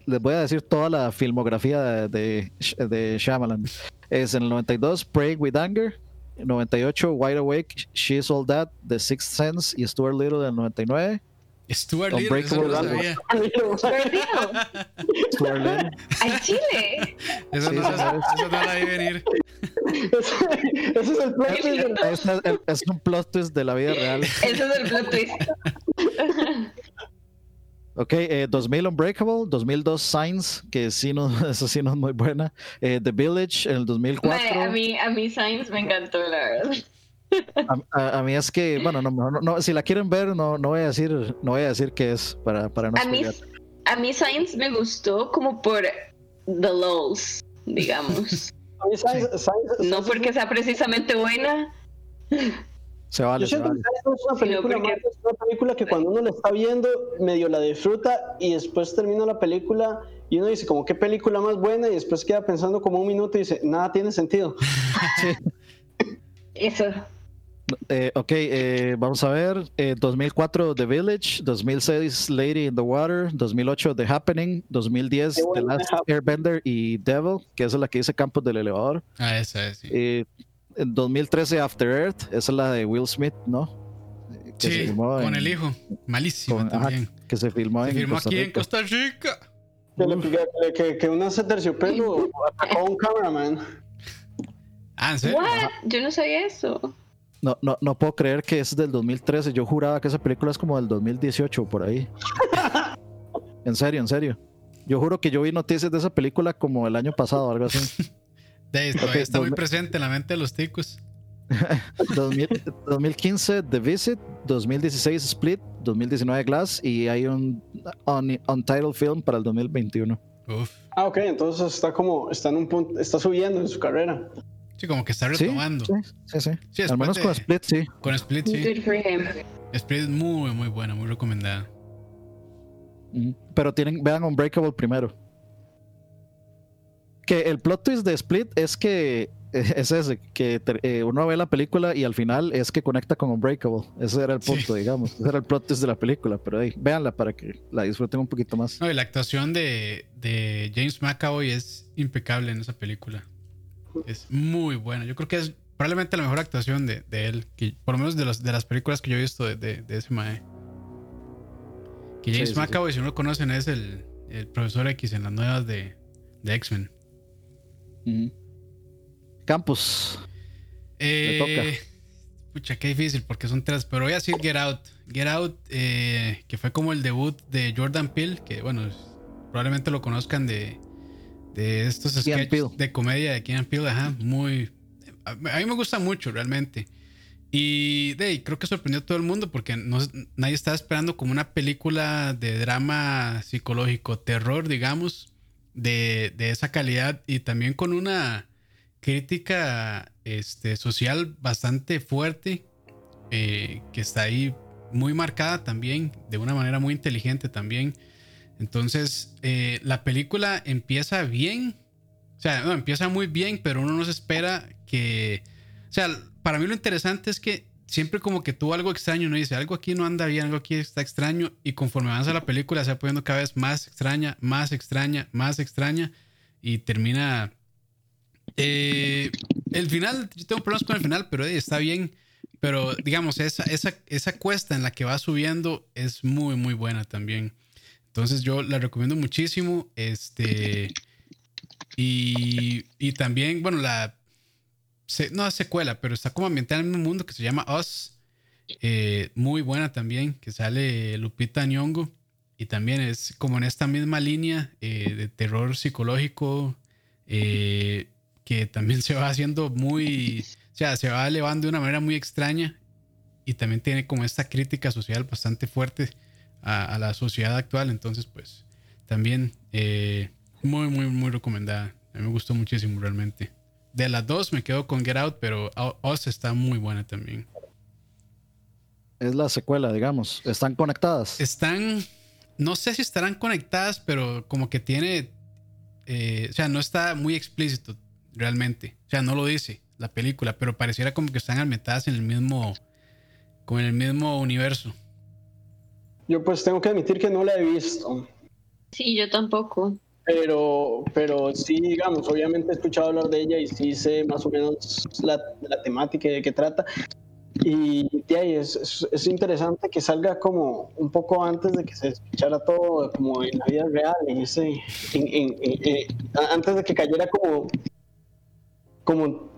les voy a decir toda la filmografía de, de, Shyamalan. Es en el 92 Praying with Anger, 98 Wide Awake, She's All That, The Sixth Sense y Stuart Little del 99. Stuart Little. Eso no sabía. Stuart Little. Al Chile. Eso, no, eso no la vi venir. Ese es el plot twist. Es, un plot twist de la vida real. Ese es el plot twist. Ok, eh, 2000 Unbreakable, 2002 Signs, que sí no, eso sí no es muy buena. Eh, The Village en el 2004. a mí, a mí Signs me encantó, la verdad. A, mí es que, bueno, no, no, si la quieren ver, no, no voy a decir, no voy a decir qué es para, para no a mí, a mí Science me gustó como por the lows, digamos. no porque sea precisamente buena. Se vale. Yo siento que es una película, es una película que cuando uno la está viendo, medio la disfruta y después termina la película y uno dice como qué película más buena y después queda pensando como un minuto y dice, nada tiene sentido. Eso. Eh, ok, eh, vamos a ver. 2004 eh, The Village, 2006 Lady in the Water, 2008 The Happening, 2010 The Last Airbender y Devil, que es la que dice Campos del Elevador. Ah, esa es. Sí. en 2013 After Earth, esa es la de Will Smith, ¿no? sí, con el hijo. Malísimo también. que se filmó, se filmó aquí en Costa Rica. Que, que, que una se terciopelo atacó a un cameraman. Ah, ¿en serio? Yo no sabía eso. No, no, no puedo creer que es del 2013. Yo juraba que esa película es como del 2018, por ahí. en serio, en serio. Yo juro que yo vi noticias de esa película como el año pasado, algo así. De está muy presente en la mente de los ticos. 2015 The Visit, 2016 Split, 2019 Glass y hay un untitled film para el 2021. Ah, ok, entonces está como, está en un punto, está subiendo en su carrera. Sí, como que está retomando. Sí, sí, sí. Al menos con Split, sí. Con Split, sí. Split es muy, muy buena, muy recomendada. Pero tienen, vean Unbreakable primero. Que el plot twist de Split es que es ese, que eh, uno ve la película y al final es que conecta con Unbreakable. Ese era el punto, digamos. Ese era el plot twist de la película, pero ahí, véanla para que la disfruten un poquito más. No, y la actuación de, de James McAvoy es impecable en esa película. Es muy buena. Yo creo que es probablemente la mejor actuación de, él, que, por lo menos de, los, de las películas que yo he visto de, ese mae. Que James McAvoy, si no lo conocen, es el, profesor X en las nuevas de, X-Men. Campus. Eh, pucha, qué difícil porque son tres, pero voy a decir Get Out. Get Out, eh, que fue como el debut de Jordan Peele, que bueno, probablemente lo conozcan de, de estos sketches de comedia de Keanu Peele, ajá, muy... A mí me gusta mucho realmente. Y de, creo que sorprendió a todo el mundo porque no, nadie estaba esperando como una película de drama psicológico, terror, digamos, de, de esa calidad y también con una crítica este, social bastante fuerte, eh, que está ahí muy marcada también, de una manera muy inteligente también. Entonces, eh, la película empieza bien. O sea, empieza muy bien, pero uno no se espera que... O sea, para mí lo interesante es que siempre como que tuvo algo extraño, ¿no? Dice, algo aquí no anda bien, algo aquí está extraño. Y conforme avanza la película se va poniendo cada vez más extraña, más extraña, más extraña. Y termina... Eh, el final, yo tengo problemas con el final, pero está bien. Pero digamos, esa, esa, esa cuesta en la que va subiendo es muy, muy buena también. Entonces yo la recomiendo muchísimo. Este. Y, y también, bueno, la. no es secuela, pero está como ambientada en un mundo que se llama Us. Eh, muy buena también, que sale Lupita Nyong'o. y también es como en esta misma línea eh, de terror psicológico eh, que también se va haciendo muy, o sea, se va elevando de una manera muy extraña y también tiene como esta crítica social bastante fuerte a, la sociedad actual. Entonces, pues también eh, muy, muy, muy recomendada. A mí me gustó muchísimo realmente. De las dos me quedo con Get Out, pero Oz está muy buena también. Es la secuela, digamos. ¿Están conectadas? Están, no sé si estarán conectadas, pero como que tiene, eh, o sea, no está muy explícito realmente. O sea, no lo dice la película, pero pareciera como que están ambientadas en el mismo, como en el mismo universo. Yo pues tengo que admitir que no la he visto. Sí, yo tampoco. Pero, pero sí, digamos, obviamente he escuchado hablar de ella y sí sé más o menos la, la temática de qué trata. Y, es, es, interesante que salga como un poco antes de que se escuchara todo como en la vida real, en ese, eh, antes de que cayera como, como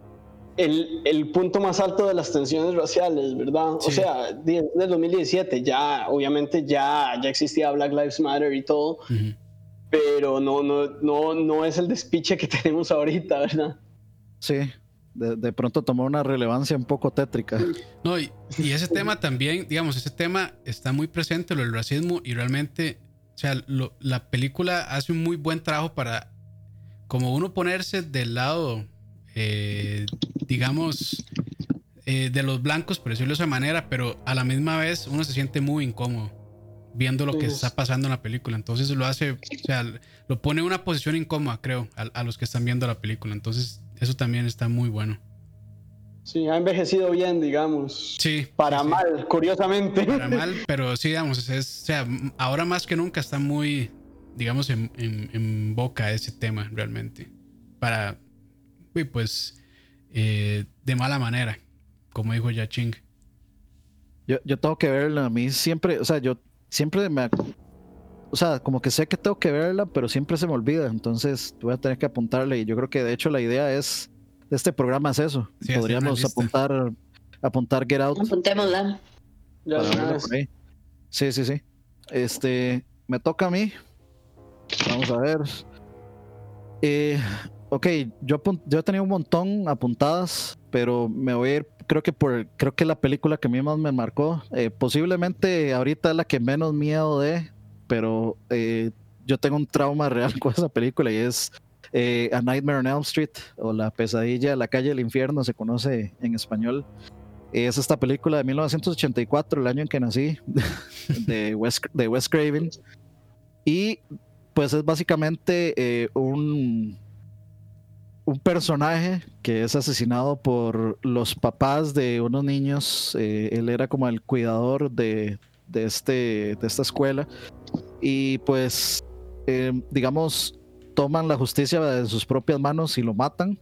el, el, punto más alto de las tensiones raciales, ¿verdad? O sea, desde el 2017 ya, obviamente ya, ya existía Black Lives Matter y todo, pero no, no, no, no es el despiche que tenemos ahorita, ¿verdad? Sí, de, pronto tomó una relevancia un poco tétrica. No, y, ese tema también, digamos, ese tema está muy presente, lo del racismo, y realmente, o sea, la película hace un muy buen trabajo para, como uno ponerse del lado, eh, digamos, eh, de los blancos, por decirlo de esa manera, pero a la misma vez uno se siente muy incómodo viendo lo que está pasando en la película. Entonces lo hace, o sea, lo pone en una posición incómoda, creo, a los que están viendo la película. Entonces eso también está muy bueno. Sí, ha envejecido bien, digamos. Sí. Para mal, curiosamente. Para mal, pero sí, digamos, es, o sea, ahora más que nunca está muy, digamos, en, boca ese tema realmente. Para, pues, eh, de mala manera, como dijo Yaching. Yo, yo tengo que verla, a mí siempre, o sea, yo siempre me, o sea, como que sé que tengo que verla, pero siempre se me olvida. Entonces voy a tener que apuntarle. Y yo creo que de hecho la idea es, este programa es eso. Podríamos apuntar, apuntar Get Out. Apuntémosla. Sí, sí, sí. Este, me toca a mí. Vamos a ver. Eh, ok, yo, yo tenido un montón apuntadas, pero me voy a ir, creo que por, creo que la película que a mí más me marcó, eh, posiblemente ahorita es la que menos miedo de, pero eh, yo tengo un trauma real con esa película y es eh, A Nightmare on Elm Street o La pesadilla de la calle del infierno, se conoce en español. Es esta película de 1984, el año en que nací, de Wes, de Wes Craven. Y pues es básicamente eh, un, un personaje que es asesinado por los papás de unos niños. él era como el cuidador de, de, este, de esta escuela y pues, eh, digamos, toman la justicia de sus propias manos y lo matan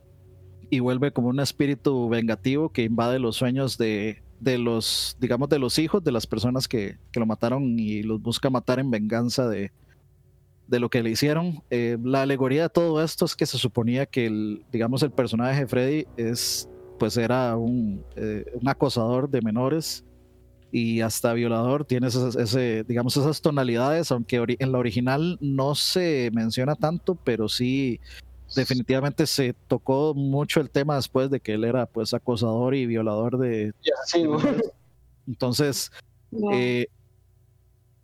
y vuelve como un espíritu vengativo que invade los sueños de, de los, digamos, de los hijos de las personas que, que, lo mataron y los busca matar en venganza de, de lo que le hicieron. Eh, la alegoría de todo esto es que se suponía que el, digamos, el personaje de Freddy es, pues era un, eh, un acosador de menores y hasta violador. Tiene esas, ese, digamos, esas tonalidades, aunque en la original no se menciona tanto, pero sí definitivamente se tocó mucho el tema después de que él era pues acosador y violador de... Entonces, eh,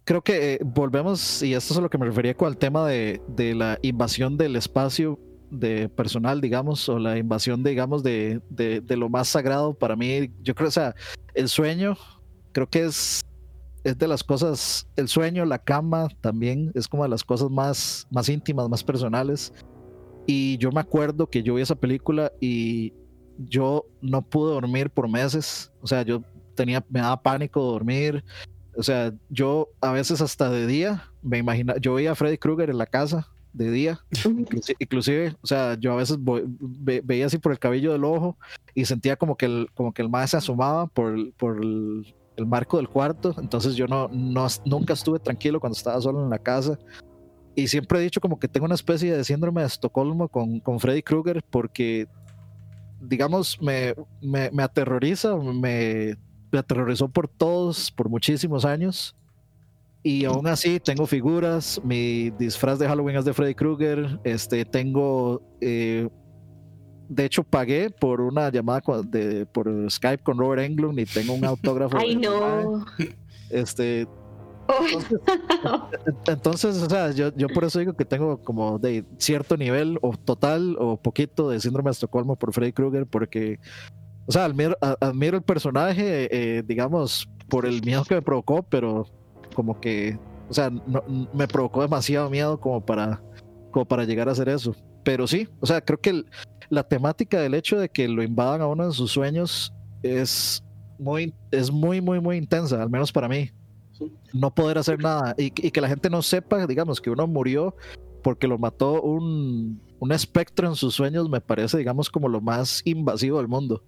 creo que eh, volvemos, y esto es a lo que me refería con el tema de, la invasión del espacio de personal, digamos, o la invasión, digamos, de, lo más sagrado para mí. Yo creo, o sea, el sueño creo que es, es de las cosas, el sueño, la cama también, es como de las cosas más, más íntimas, más personales. Y yo me acuerdo que yo vi esa película y yo no pude dormir por meses. O sea, yo tenía, me daba pánico dormir. O sea, yo a veces hasta de día me imaginaba, yo veía a Freddy Krueger en la casa de día, inclusive, o sea, yo a veces veía así por el cabello del ojo y sentía como que el, como que el más se asomaba por, por el, el marco del cuarto, entonces yo no, no, nunca estuve tranquilo cuando estaba solo en la casa. Y siempre he dicho como que tengo una especie de síndrome de Estocolmo con, con Freddy Krueger porque, digamos, me, me, me aterroriza, me, me aterrorizó por todos, por muchísimos años. y aún así tengo figuras, mi disfraz de Halloween es de Freddy Krueger, este, tengo, eh, de hecho pagué por una llamada de, por Skype con Robert Englund y tengo un autógrafo. Ay, no. Este, entonces, o sea, yo, yo por eso digo que tengo como de cierto nivel o total o poquito de síndrome de Estocolmo por Freddy Krueger porque, o sea, admiro, admiro el personaje, eh, digamos, por el miedo que me provocó, pero como que, o sea, me provocó demasiado miedo como para, como para llegar a hacer eso. Pero sí, o sea, creo que la temática del hecho de que lo invadan a uno en sus sueños es muy, es muy, muy, muy intensa, al menos para mí. No poder hacer nada y, que la gente no sepa, digamos, que uno murió porque lo mató un, un espectro en sus sueños, me parece, digamos, como lo más invasivo del mundo.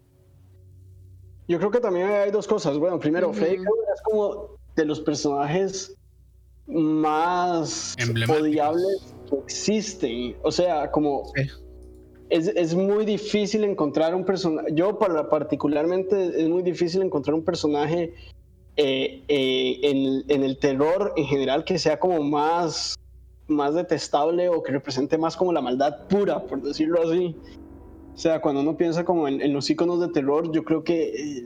Yo creo que también hay dos cosas. Bueno, primero, Freddy es como de los personajes más odiables que existen. O sea, como es, es, muy difícil encontrar un personaje. Yo, para, particularmente, es muy difícil encontrar un personaje eh, eh, en, en, el terror en general que sea como más, más detestable o que represente más como la maldad pura, por decirlo así. O sea, cuando uno piensa como en, los iconos de terror, yo creo que eh,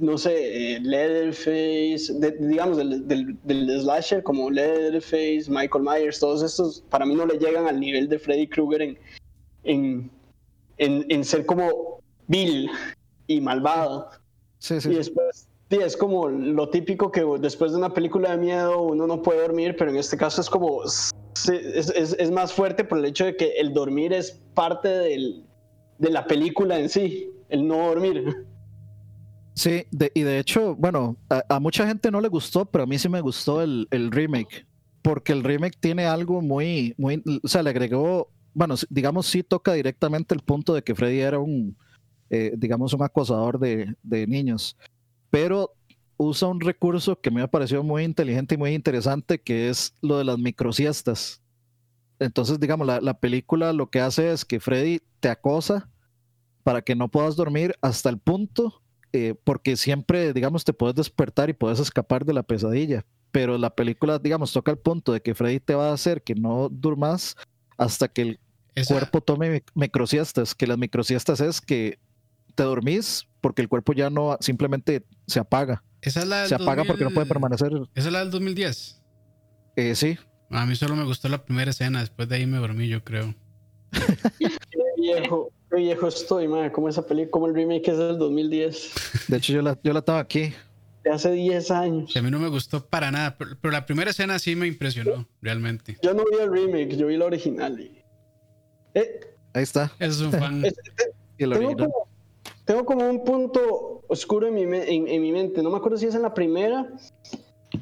no sé, eh, Leatherface, digamos, del, del, slasher como Leatherface, Michael Myers, todos estos, para mí no le llegan al nivel de Freddy Krueger en, en, en, ser como vil y malvado. Sí, sí. Y después, sí, es como lo típico que después de una película de miedo uno no puede dormir, pero en este caso es como, es, es, es más fuerte por el hecho de que el dormir es parte del, de la película en sí, el no dormir. Sí, y de hecho, bueno, a, mucha gente no le gustó, pero a mí sí me gustó el, remake, porque el remake tiene algo muy, muy, o sea, le agregó, bueno, digamos, sí toca directamente el punto de que Freddy era un, eh, digamos, un acosador de, niños, pero usa un recurso que me ha parecido muy inteligente y muy interesante, que es lo de las microsiestas. Entonces, digamos, la, la película lo que hace es que Freddy te acosa para que no puedas dormir hasta el punto eh, porque siempre, digamos, te puedes despertar y puedes escapar de la pesadilla, pero la película, digamos, toca el punto de que Freddy te va a hacer que no durmas hasta que el cuerpo tome microsiestas, que las microsiestas es que te dormís porque el cuerpo ya no simplemente se apaga. Esa es la se apaga porque no puede permanecer. ¿Esa es la del 2010? Eh, sí. A mí solo me gustó la primera escena, después de ahí me dormí, yo creo. viejo viejo estoy, madre. Como esa película, como el remake es del 2010. De hecho, yo la, yo la estaba aquí. De hace 10 años. A mí no me gustó para nada, pero, la primera escena sí me impresionó, realmente. Yo no vi el remake, yo vi la original. Eh, Ahí está. es un fan. tengo, como, un punto oscuro en mi, en, mi mente. No me acuerdo si es en la primera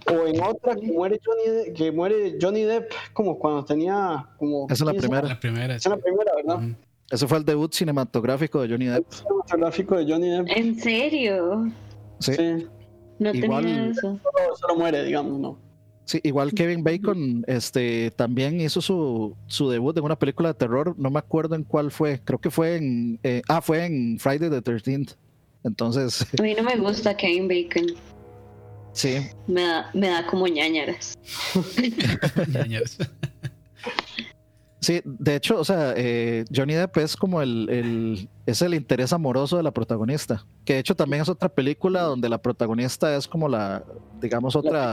o en otra que muere Johnny, que muere Johnny Depp como cuando tenía como esa es la primera la primera es la primera verdad ese fue el debut cinematográfico de Johnny Depp. Cinematográfico de Johnny Depp. ¿En serio? Sí. No igual, tenía eso. Solo, muere, digamos, ¿no? Sí, igual Kevin Bacon este, también hizo su, su debut en una película de terror, no me acuerdo en cuál fue, creo que fue en, eh, ah, fue en Friday the 13th. Entonces... A mí no me gusta Kevin Bacon. Sí. Me da, me da como ñañaras. ñañaras. Sí, de hecho, o sea, eh, Johnny Depp es como el, es el interés amoroso de la protagonista. Que de hecho también es otra película donde la protagonista es como la, digamos, otra.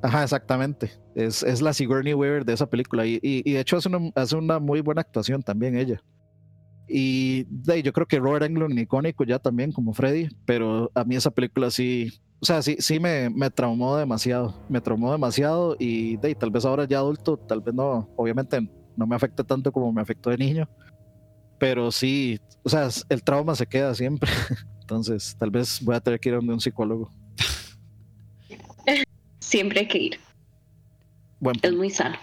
Ajá, exactamente. Es, es la Sigourney Weaver de esa película. Y, y, de hecho hace una, hace una muy buena actuación también ella. Y de, yo creo que Robert Englund icónico ya también como Freddy, pero a mí esa película sí, o sea, sí, sí me, me traumó demasiado, me traumó demasiado y de, tal vez ahora ya adulto, tal vez no, obviamente no me afecta tanto como me afectó de niño, pero sí, o sea, el trauma se queda siempre, entonces tal vez voy a tener que ir a un psicólogo. Siempre hay que ir. Bueno, es muy sano.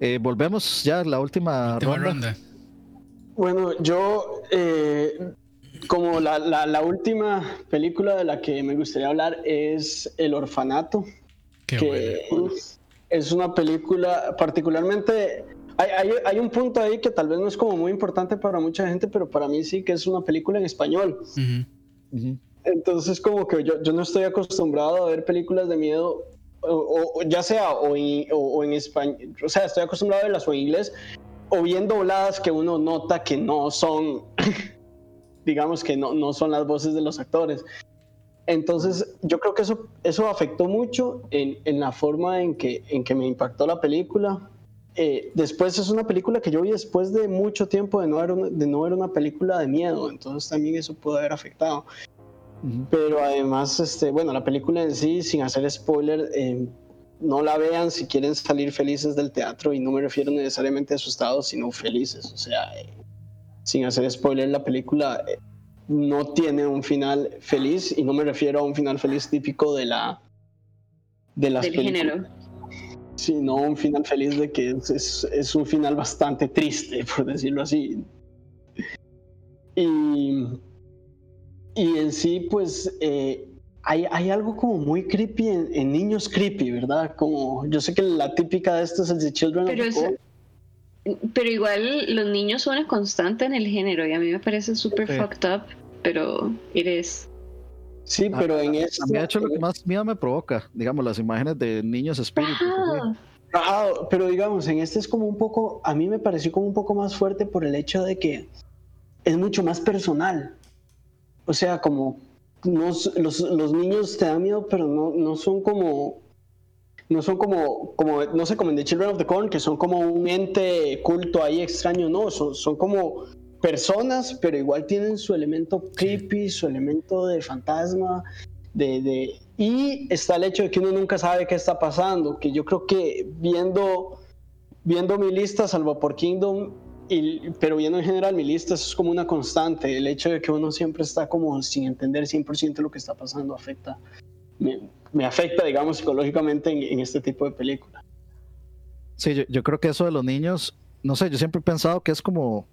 Eh, volvemos ya a la última, ronda. Bueno, yo eh, como la, la, última película de la que me gustaría hablar es El Orfanato, que es una película particularmente... Hay, hay, hay, un punto ahí que tal vez no es como muy importante para mucha gente, pero para mí sí que es una película en español. Entonces, como que yo, yo no estoy acostumbrado a ver películas de miedo, o, ya sea o en, o, en español, o sea, estoy acostumbrado a verlas o en inglés, o bien dobladas que uno nota que no son, digamos que no, no son las voces de los actores. Entonces, yo creo que eso, eso afectó mucho en, en la forma en que, en que me impactó la película. Eh, después es una película que yo vi después de mucho tiempo de no, ver una, de no ver una película de miedo, entonces también eso puede haber afectado. Pero además, este, bueno, la película en sí, sin hacer spoiler, eh, no la vean si quieren salir felices del teatro y no me refiero necesariamente asustados, sino felices. O sea, eh, sin hacer spoiler, la película no tiene un final feliz y no me refiero a un final feliz típico de la de las del género. sino un final feliz de que es, es, un final bastante triste por decirlo así. Y y en sí pues eh, hay, hay, algo como muy creepy en, niños creepy verdad como yo sé que la típica de esto es el de Children pero pero igual los niños son una constante en el género y a mí me parece súper fucked up, pero eres... Sí, pero en eso... A mí, hecho, lo que más miedo me provoca, digamos, las imágenes de niños espíritus. Ajá, pero digamos, en este es como un poco, a mí me pareció como un poco más fuerte por el hecho de que es mucho más personal. O sea, como los, los niños te dan miedo, pero no, no son como no son como, como, no sé, como en The Children of the Corn, que son como un ente culto ahí extraño, no, son, son como personas, pero igual tienen su elemento creepy, su elemento de fantasma, de, de, y está el hecho de que uno nunca sabe qué está pasando, que yo creo que viendo, viendo mi lista, salvo por Kingdom, y, pero viendo en general mi lista, eso es como una constante, el hecho de que uno siempre está como sin entender 100% lo que está pasando afecta me, afecta, digamos, psicológicamente en, este tipo de películas. Sí, yo, creo que eso de los niños, no sé, yo siempre he pensado que es como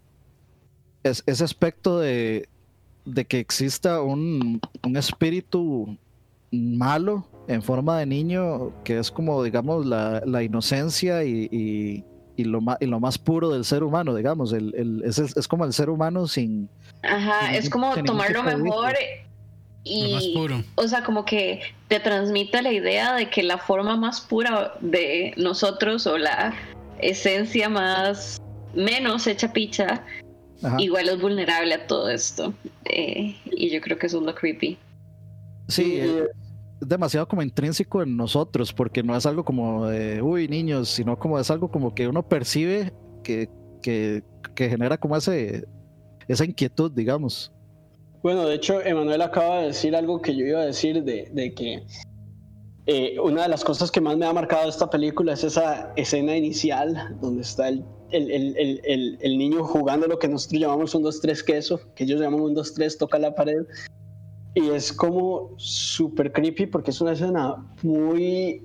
ese aspecto de, que exista un, espíritu malo en forma de niño, que es como, digamos, la, inocencia y, lo más, y lo más puro del ser humano, digamos, el, es, como el ser humano sin... Ajá, es como tomar lo mejor y, o sea, como que te transmite la idea de que la forma más pura de nosotros o la esencia más menos hecha picha, igual es vulnerable a todo esto. Eh, y yo creo que eso es lo creepy. Sí, es demasiado como intrínseco en nosotros, porque no es algo como de, uy, niños, sino como es algo como que uno percibe que, que, que genera como ese, esa inquietud, digamos. Bueno, de hecho, Emanuel acaba de decir algo que yo iba a decir de, que eh, una de las cosas que más me ha marcado esta película es esa escena inicial donde está el, el, niño jugando lo que nosotros llamamos un 2-3 queso, que ellos llaman un 2-3 toca la pared. Y es como súper creepy porque es una escena muy,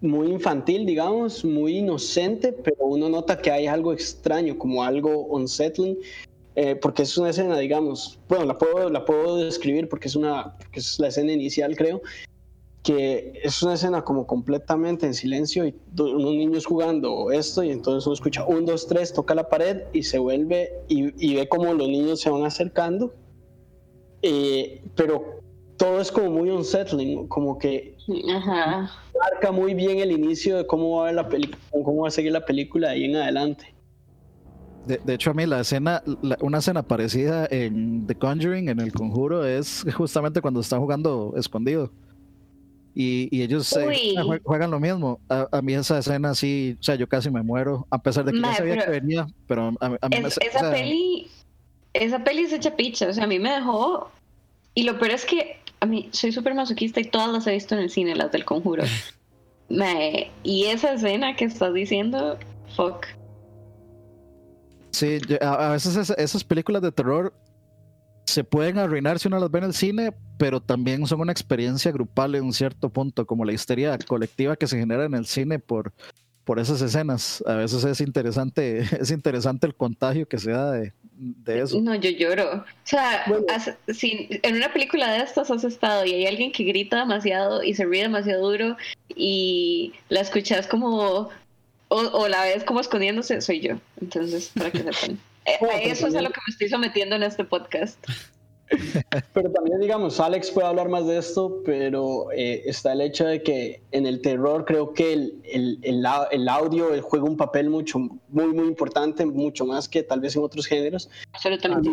muy infantil, digamos, muy inocente, pero uno nota que hay algo extraño, como algo unsettling. Eh, porque es una escena, digamos, bueno, la puedo, la puedo describir porque es, una, porque es la escena inicial, creo, que es una escena como completamente en silencio y unos niños jugando esto y entonces uno escucha un, dos, tres, toca la pared y se vuelve y, ve como los niños se van acercando, eh, pero todo es como muy unsettling, como que marca muy bien el inicio de cómo va a, la cómo va a seguir la película de ahí en adelante. De, hecho, a mí la escena, una escena parecida en The Conjuring, en El Conjuro, es justamente cuando están jugando escondido. Y, ellos juegan lo mismo. A, mí esa escena sí, o sea, yo casi me muero, a pesar de que ya sabía que venía, pero a, mí me, esa peli, esa peli es hecha picha, o sea, a mí me dejó, y lo peor es que a mí soy súper masoquista y todas las he visto en el cine, las del Conjuro. y esa escena que estás diciendo, fuck. Sí, a, veces esas películas de terror se pueden arruinar si uno las ve en el cine, pero también son una experiencia grupal en un cierto punto, como la histeria colectiva que se genera en el cine por, por esas escenas. A veces es interesante, es interesante el contagio que se da de, eso. No, yo lloro. O sea, si en una película de estas has estado y hay alguien que grita demasiado y se ríe demasiado duro y la escuchas como o, la ves como escondiéndose, soy yo. Entonces, para que sepan. Eh, eso es a lo que me estoy sometiendo en este podcast. pero también, digamos, Alex puede hablar más de esto, pero eh, está el hecho de que en el terror creo que el, el, el, audio juega un papel mucho, muy, muy importante, mucho más que tal vez en otros géneros. Absolutamente.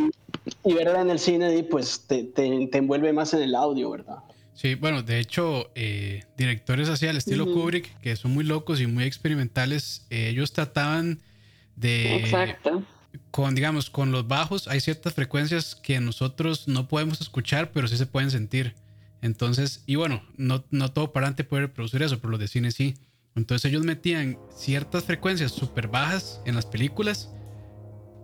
Y, verla en el cine, pues te, te, te, envuelve más en el audio, ¿verdad? Sí, bueno, de hecho, eh, directores así al estilo Kubrick, que son muy locos y muy experimentales, eh, ellos trataban de... Exacto con, digamos, con los bajos hay ciertas frecuencias que nosotros no podemos escuchar, pero sí se pueden sentir. Entonces, y bueno, no, no todo parante puede reproducir eso, pero los de cine sí. Entonces ellos metían ciertas frecuencias súper bajas en las películas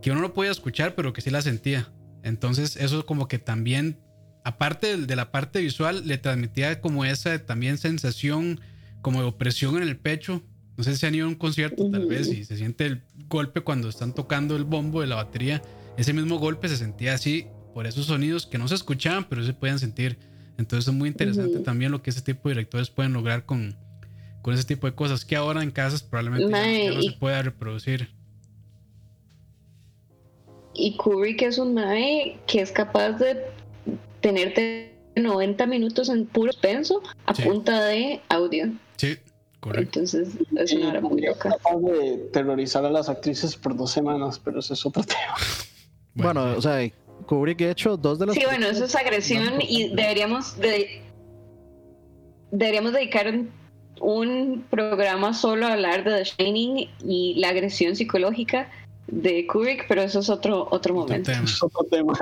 que uno no podía escuchar, pero que sí las sentía. Entonces eso como que también, aparte de, la parte visual, le transmitía como esa también sensación como de opresión en el pecho no sé si han ido a un concierto tal vez y se siente el golpe cuando están tocando el bombo de la batería. Ese mismo golpe se sentía así por esos sonidos que no se escuchaban, pero se podían sentir. Entonces es muy interesante también lo que ese tipo de directores pueden lograr con, con ese tipo de cosas que ahora en casas probablemente no se pueda reproducir. Y Kubrick es un mae que es capaz de tenerte 90 minutos en puro penso a punta de audio. Sí, entonces, es una hora muy loca. capaz de terrorizar a las actrices por dos semanas, pero eso es otro tema. Bueno, o sea, Kubrick ha hecho dos de las. Sí, bueno, eso es agresión y deberíamos de, deberíamos dedicar un, programa solo a hablar de The Shining y la agresión psicológica de Kubrick, pero eso es otro otro momento. Otro tema.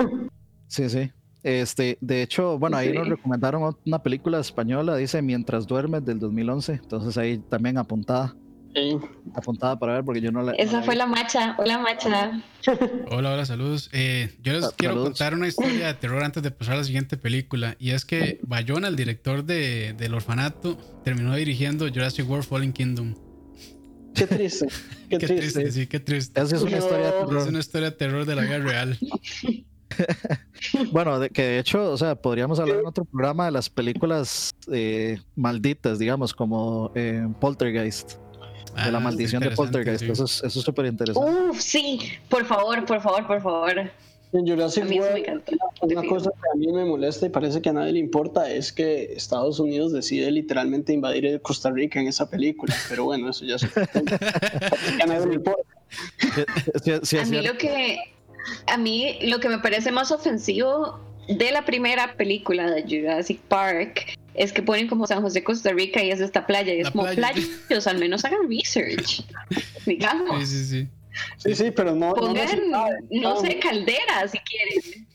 Sí, sí. Este, de hecho, bueno, ahí nos recomendaron una película española, dice Mientras duermes del 2011, entonces ahí también apuntada. Sí. Apuntada para ver porque yo no la... Esa fue la macha, hola macha. Hola, hola, saludos. Eh, yo les quiero contar una historia de terror antes de pasar a la siguiente película y es que Bayona, el director de, del orfanato, terminó dirigiendo Jurassic World Fallen Kingdom. Qué triste. Qué, triste. sí, qué triste. Esa es una historia de terror. Es una historia de terror de la vida real. bueno, de, que de hecho, o sea, podríamos hablar en otro programa de las películas eh, malditas, digamos, como eh, Poltergeist. de la ah, maldición de Poltergeist. Eso es súper interesante. Uf, sí, por favor, por favor, por favor. En Jurassic World, una cosa que a mí me molesta y parece que a nadie le importa es que Estados Unidos decide literalmente invadir Costa Rica en esa película. Pero bueno, eso ya se a nadie le importa. a mí lo que a mí lo que me parece más ofensivo de la primera película de Jurassic Park es que ponen como San José, Costa Rica y es esta playa y es como playa. al menos hagan research, digamos. Sí, sí, sí. Sí, sí, pero no. Pongan, no, sé, caldera si quieren.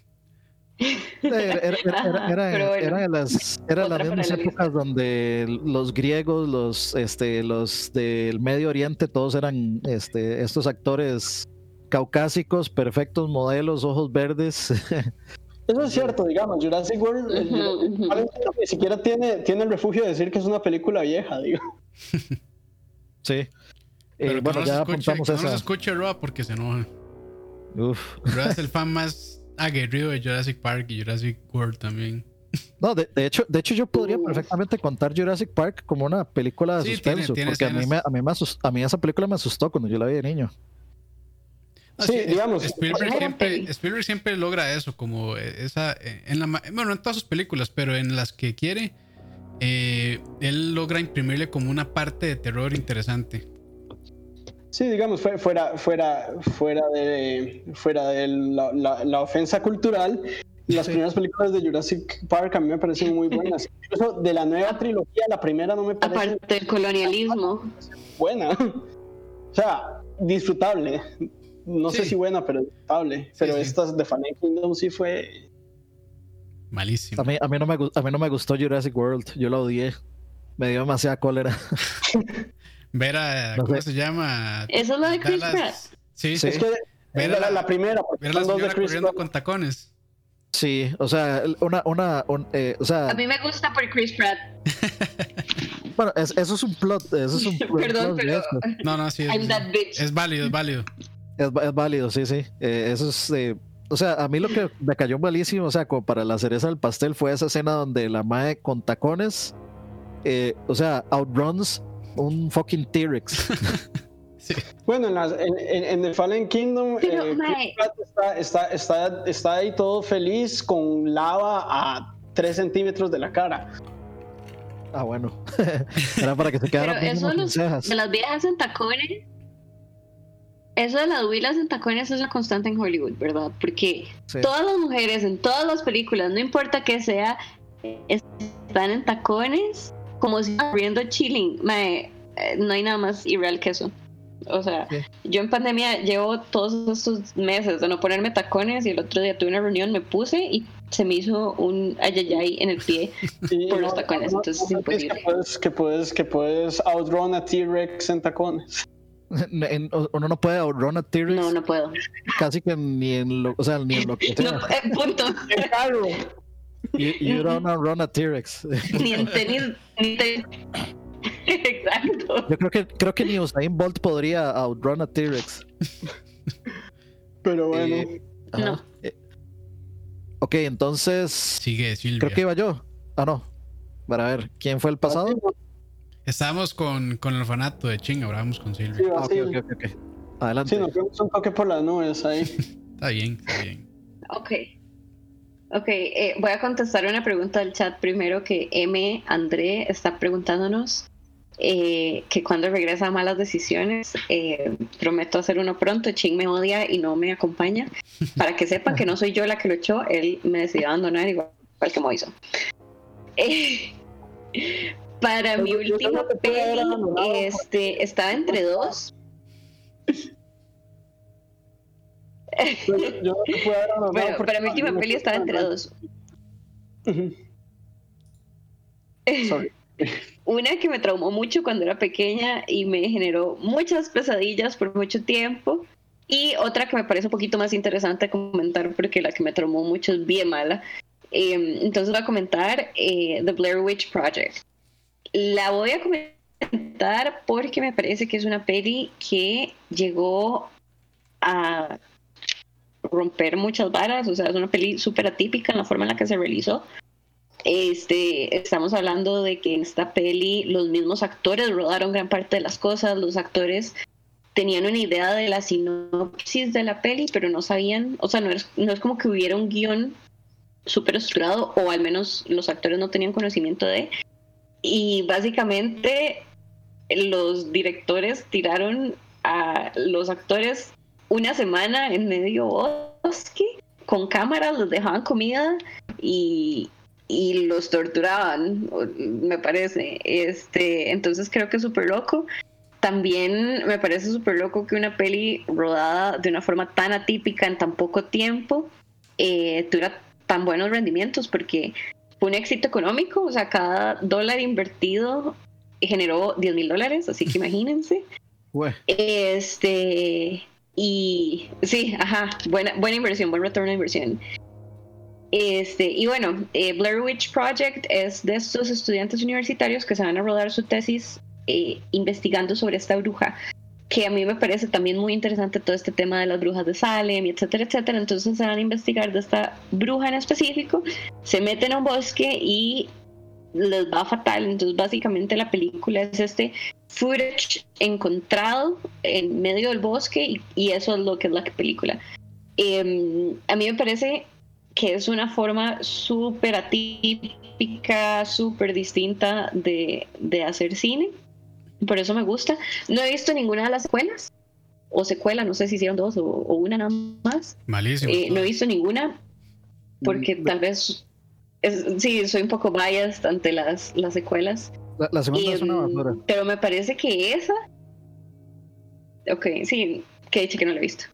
Era, las, las mismas épocas donde los griegos, los, este, los del Medio Oriente, todos eran este, estos actores caucásicos, perfectos modelos, ojos verdes. Eso es cierto, digamos, Jurassic World ni siquiera tiene, tiene el refugio de decir que es una película vieja, digo. Sí. Eh, bueno, ya apuntamos esa. No se escuche Roa porque se enoja. Uf. Roa es el fan más aguerrido de Jurassic Park y Jurassic World también. No, de, hecho, de hecho yo podría perfectamente contar Jurassic Park como una película de suspenso, porque a mí, me, a, mí me a mí esa película me asustó cuando yo la vi de niño sí, digamos. Spielberg siempre, logra eso, como esa. En la, bueno, en todas sus películas, pero en las que quiere, eh, él logra imprimirle como una parte de terror interesante. Sí, digamos, fuera, fuera, fuera de, fuera de la, ofensa cultural, las primeras películas de Jurassic Park a mí me parecen muy buenas. Incluso de la nueva trilogía, la primera no me parece. Aparte del colonialismo. Buena. O sea, disfrutable no sé si buena, pero estable. Pero estas de Fallen Kingdom sí fue. Malísimo. A mí, a, mí no me, a mí no me gustó Jurassic World. Yo la odié. Me dio demasiada cólera. Ver a. ¿Cómo se llama? Eso es lo de Chris Pratt. Sí, sí. Es que ver la, la, primera. Ver a la señora corriendo con tacones. Sí, o sea, una, una, eh, o sea. A mí me gusta por Chris Pratt. bueno, eso es un plot, eso es un Perdón, pero. No, no, sí. Es, es válido, es válido. Es, válido, sí, sí. Eh, eso es. Eh, o sea, a mí lo que me cayó malísimo, o sea, como para la cereza del pastel, fue esa escena donde la mae con tacones, eh, o sea, outruns un fucking T-Rex. Bueno, en, The Fallen Kingdom eh, está, está, está, ahí todo feliz con lava a 3 centímetros de la cara. Ah, bueno. Era para que se quedara Pero eso de las viejas en tacones. Eso de las huilas en tacones es la constante en Hollywood, ¿verdad? Porque todas las mujeres en todas las películas, no importa que sea, están en tacones como si viendo chilling. Eh, no hay nada más irreal que eso. O sea, yo en pandemia llevo todos estos meses de no ponerme tacones y el otro día tuve una reunión, me puse y se me hizo un ayayay en el pie por los tacones. entonces es imposible. Que puedes, que puedes, que puedes outrun a T-Rex en tacones. uno no puede outrun a T-Rex. No, no puedo. Casi que ni en lo, o sea, ni en lo que sea. No, eh, punto. You, you don't outrun a T-Rex. Ni en tenis, ni tenis. Exacto. Yo creo que, creo que ni Usain Bolt podría outrun a T-Rex. Pero bueno. Eh, no. Eh, ok, entonces. Sigue, Silvia. Creo que iba yo. Ah, no. Para ver, ¿quién fue el pasado? Estábamos con, con el orfanato de Ching, hablábamos con Silvia. ah, ok, ok, ok. Adelante. Sí, nos fuimos un toque por las nubes ahí. está bien, está bien. Ok. Ok, eh, voy a contestar una pregunta del chat primero que M. André está preguntándonos eh, que cuando regresa a malas decisiones, eh, prometo hacer uno pronto, Ching me odia y no me acompaña, para que sepan que no soy yo la que lo echó, él me decidió abandonar igual, que me para mi última peli, este, estaba entre dos. Yo, pero para mi última peli estaba entre dos. Una que me traumó mucho cuando era pequeña y me generó muchas pesadillas por mucho tiempo. Y otra que me parece un poquito más interesante comentar porque la que me traumó mucho es bien mala. Em, entonces voy a comentar eh, The Blair Witch Project. La voy a comentar porque me parece que es una peli que llegó a romper muchas varas, o sea, es una peli súper atípica en la forma en la que se realizó. Este, estamos hablando de que en esta peli los mismos actores rodaron gran parte de las cosas, los actores tenían una idea de la sinopsis de la peli, pero no sabían, o sea, no es, no es como que hubiera un guion súper estructurado, o al menos los actores no tenían conocimiento de. Y básicamente los directores tiraron a los actores una semana en medio bosque con cámaras, los dejaban comida y, los torturaban, me parece. Este, entonces creo que es súper loco. También me parece súper loco que una peli rodada de una forma tan atípica en tan poco tiempo eh, tuviera tan buenos rendimientos porque fue un éxito económico, o sea, cada dólar invertido generó 10 mil dólares, así que imagínense. Este, y sí, ajá, buena, buena inversión, buen retorno de inversión. Este, y bueno, eh, Blair Witch Project es de estos estudiantes universitarios que se van a rodar su tesis eh, investigando sobre esta bruja, que a mí me parece también muy interesante todo este tema de las brujas de Salem, etcétera, etcétera. Entonces se van a investigar de esta bruja en específico, se meten a un bosque y les va fatal. Entonces, básicamente la película es este footage encontrado en medio del bosque y, eso es lo que es la película. Em, a mí me parece que es una forma súper atípica, súper distinta de, de, hacer cine. Por eso me gusta. No he visto ninguna de las secuelas o secuela, no sé si hicieron dos o, una nada más. Malísimo. Eh, no he visto ninguna porque mm, tal vez sí, soy un poco biased ante las, las secuelas. La, segunda es una basura. Pero me parece que esa. Ok, sí, que dicho que no la he visto.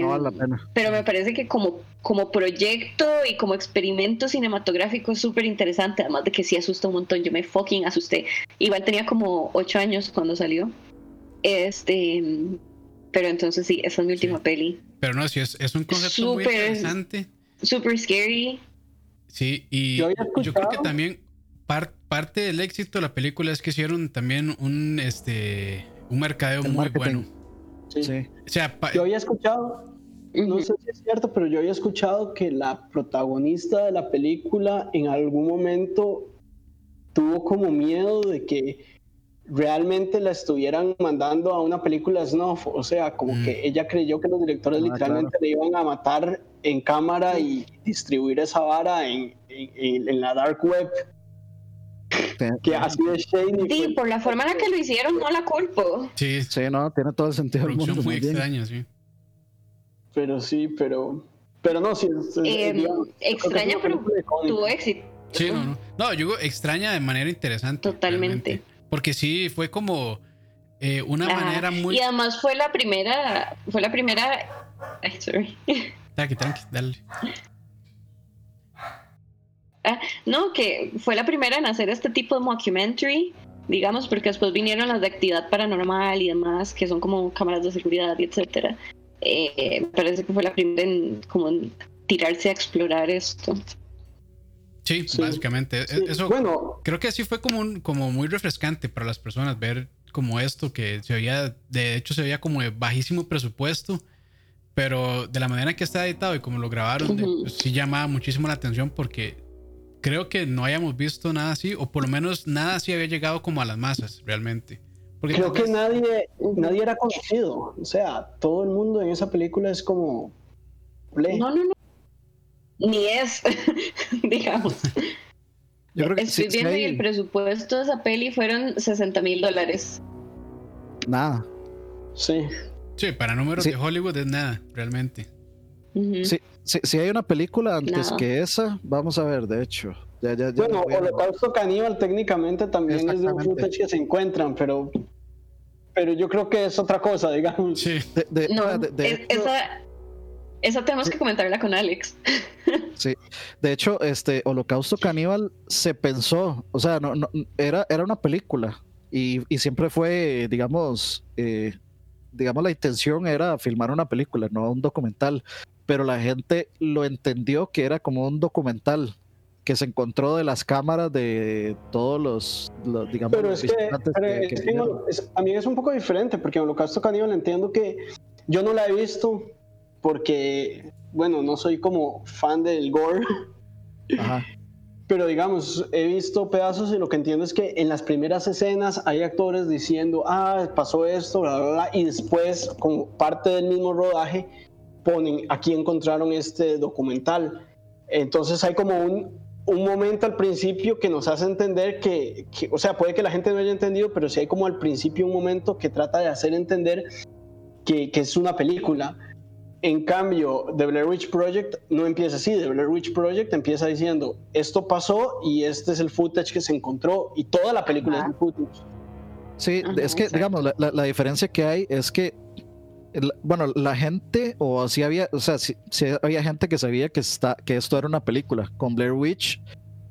No vale la pena. Pero me parece que como, como proyecto y como experimento cinematográfico es súper interesante, además de que sí asusta un montón. Yo me fucking asusté. Igual tenía como ocho años cuando salió. Este. Pero entonces sí, esa es mi última peli. Pero no, sí, es, es un concepto muy interesante. Súper scary. Sí, y yo, creo que también parte del éxito de la película es que hicieron también un este un mercadeo muy bueno. Sí. O sea, yo había escuchado, no sé si es cierto, pero yo había escuchado que la protagonista de la película en algún momento tuvo como miedo de que realmente la estuvieran mandando a una película snuff, o sea, como que mm. ella creyó que los directores ah, literalmente le iban a matar en cámara y distribuir esa vara en, en, la dark web. Que así de shady. Sí, por la forma en la que lo hicieron, no la culpo. Sí, sí, no, tiene todo el sentido del mundo. muy extraña, sí. Pero sí, pero. Pero no, sí. Eh, extraña, pero tuvo éxito. Sí, no, no. No, yo digo extraña de manera interesante. Totalmente. Porque sí, fue como eh, una manera muy. Y además fue la primera. Fue la primera. Ay, sorry. Tranqui, tranqui, dale. Ah, no, que fue la primera en hacer este tipo de mockumentary, digamos, porque después vinieron las de actividad paranormal y demás, que son como cámaras de seguridad y etcétera. Eh, parece que fue la primera en como tirarse a explorar esto. Sí, básicamente. E-, eso bueno, creo que así fue como, un, como muy refrescante para las personas ver como esto, que se veía, de hecho se veía como de bajísimo presupuesto, pero de la manera que está editado y como lo grabaron, pues, sí llamaba muchísimo la atención porque creo que no hayamos visto nada así, o por lo menos nada así había llegado como a las masas realmente. Porque creo que nadie, nadie era conocido, o sea, todo el mundo en esa película es como... No, no, no ni es, digamos. Yo creo que Estoy viendo y el presupuesto de esa peli fueron 60 mil dólares. Nada. Sí. Sí, para números de Hollywood es nada, realmente. Sí, si hay una película antes que esa, vamos a ver, de hecho. Ya, ya, ya bueno, Holocausto Caníbal técnicamente también es de un footage que se encuentran, pero pero yo creo que es otra cosa, digamos. Sí. no, esa, esa tenemos que comentarla con Alex. Sí, de hecho, este Holocausto Caníbal se pensó, o sea, no, era, era una película y, siempre fue, digamos, eh, digamos, la intención era filmar una película, no un documental, pero la gente lo entendió que era como un documental que se encontró de las cámaras de todos los, digamos, pero es que, a mí es un poco diferente porque en Holocausto Caníbal entiendo que yo no la he visto porque, bueno, no soy como fan del gore. Ajá. Pero digamos, he visto pedazos y lo que entiendo es que en las primeras escenas hay actores diciendo, ah, pasó esto, bla, bla, bla, y después, como parte del mismo rodaje, ponen, aquí encontraron este documental. Entonces hay como un, un momento al principio que nos hace entender que, que, o sea, puede que la gente no haya entendido, pero sí hay como al principio un momento que trata de hacer entender que, que es una película en cambio, The Blair Witch Project no empieza así. The Blair Witch Project empieza diciendo, esto pasó y este es el footage que se encontró y toda la película es el footage. Sí, es que, digamos, la, diferencia que hay es que, bueno, la gente, o si había, o sea, si, había gente que sabía que, está, que esto era una película. Con Blair Witch,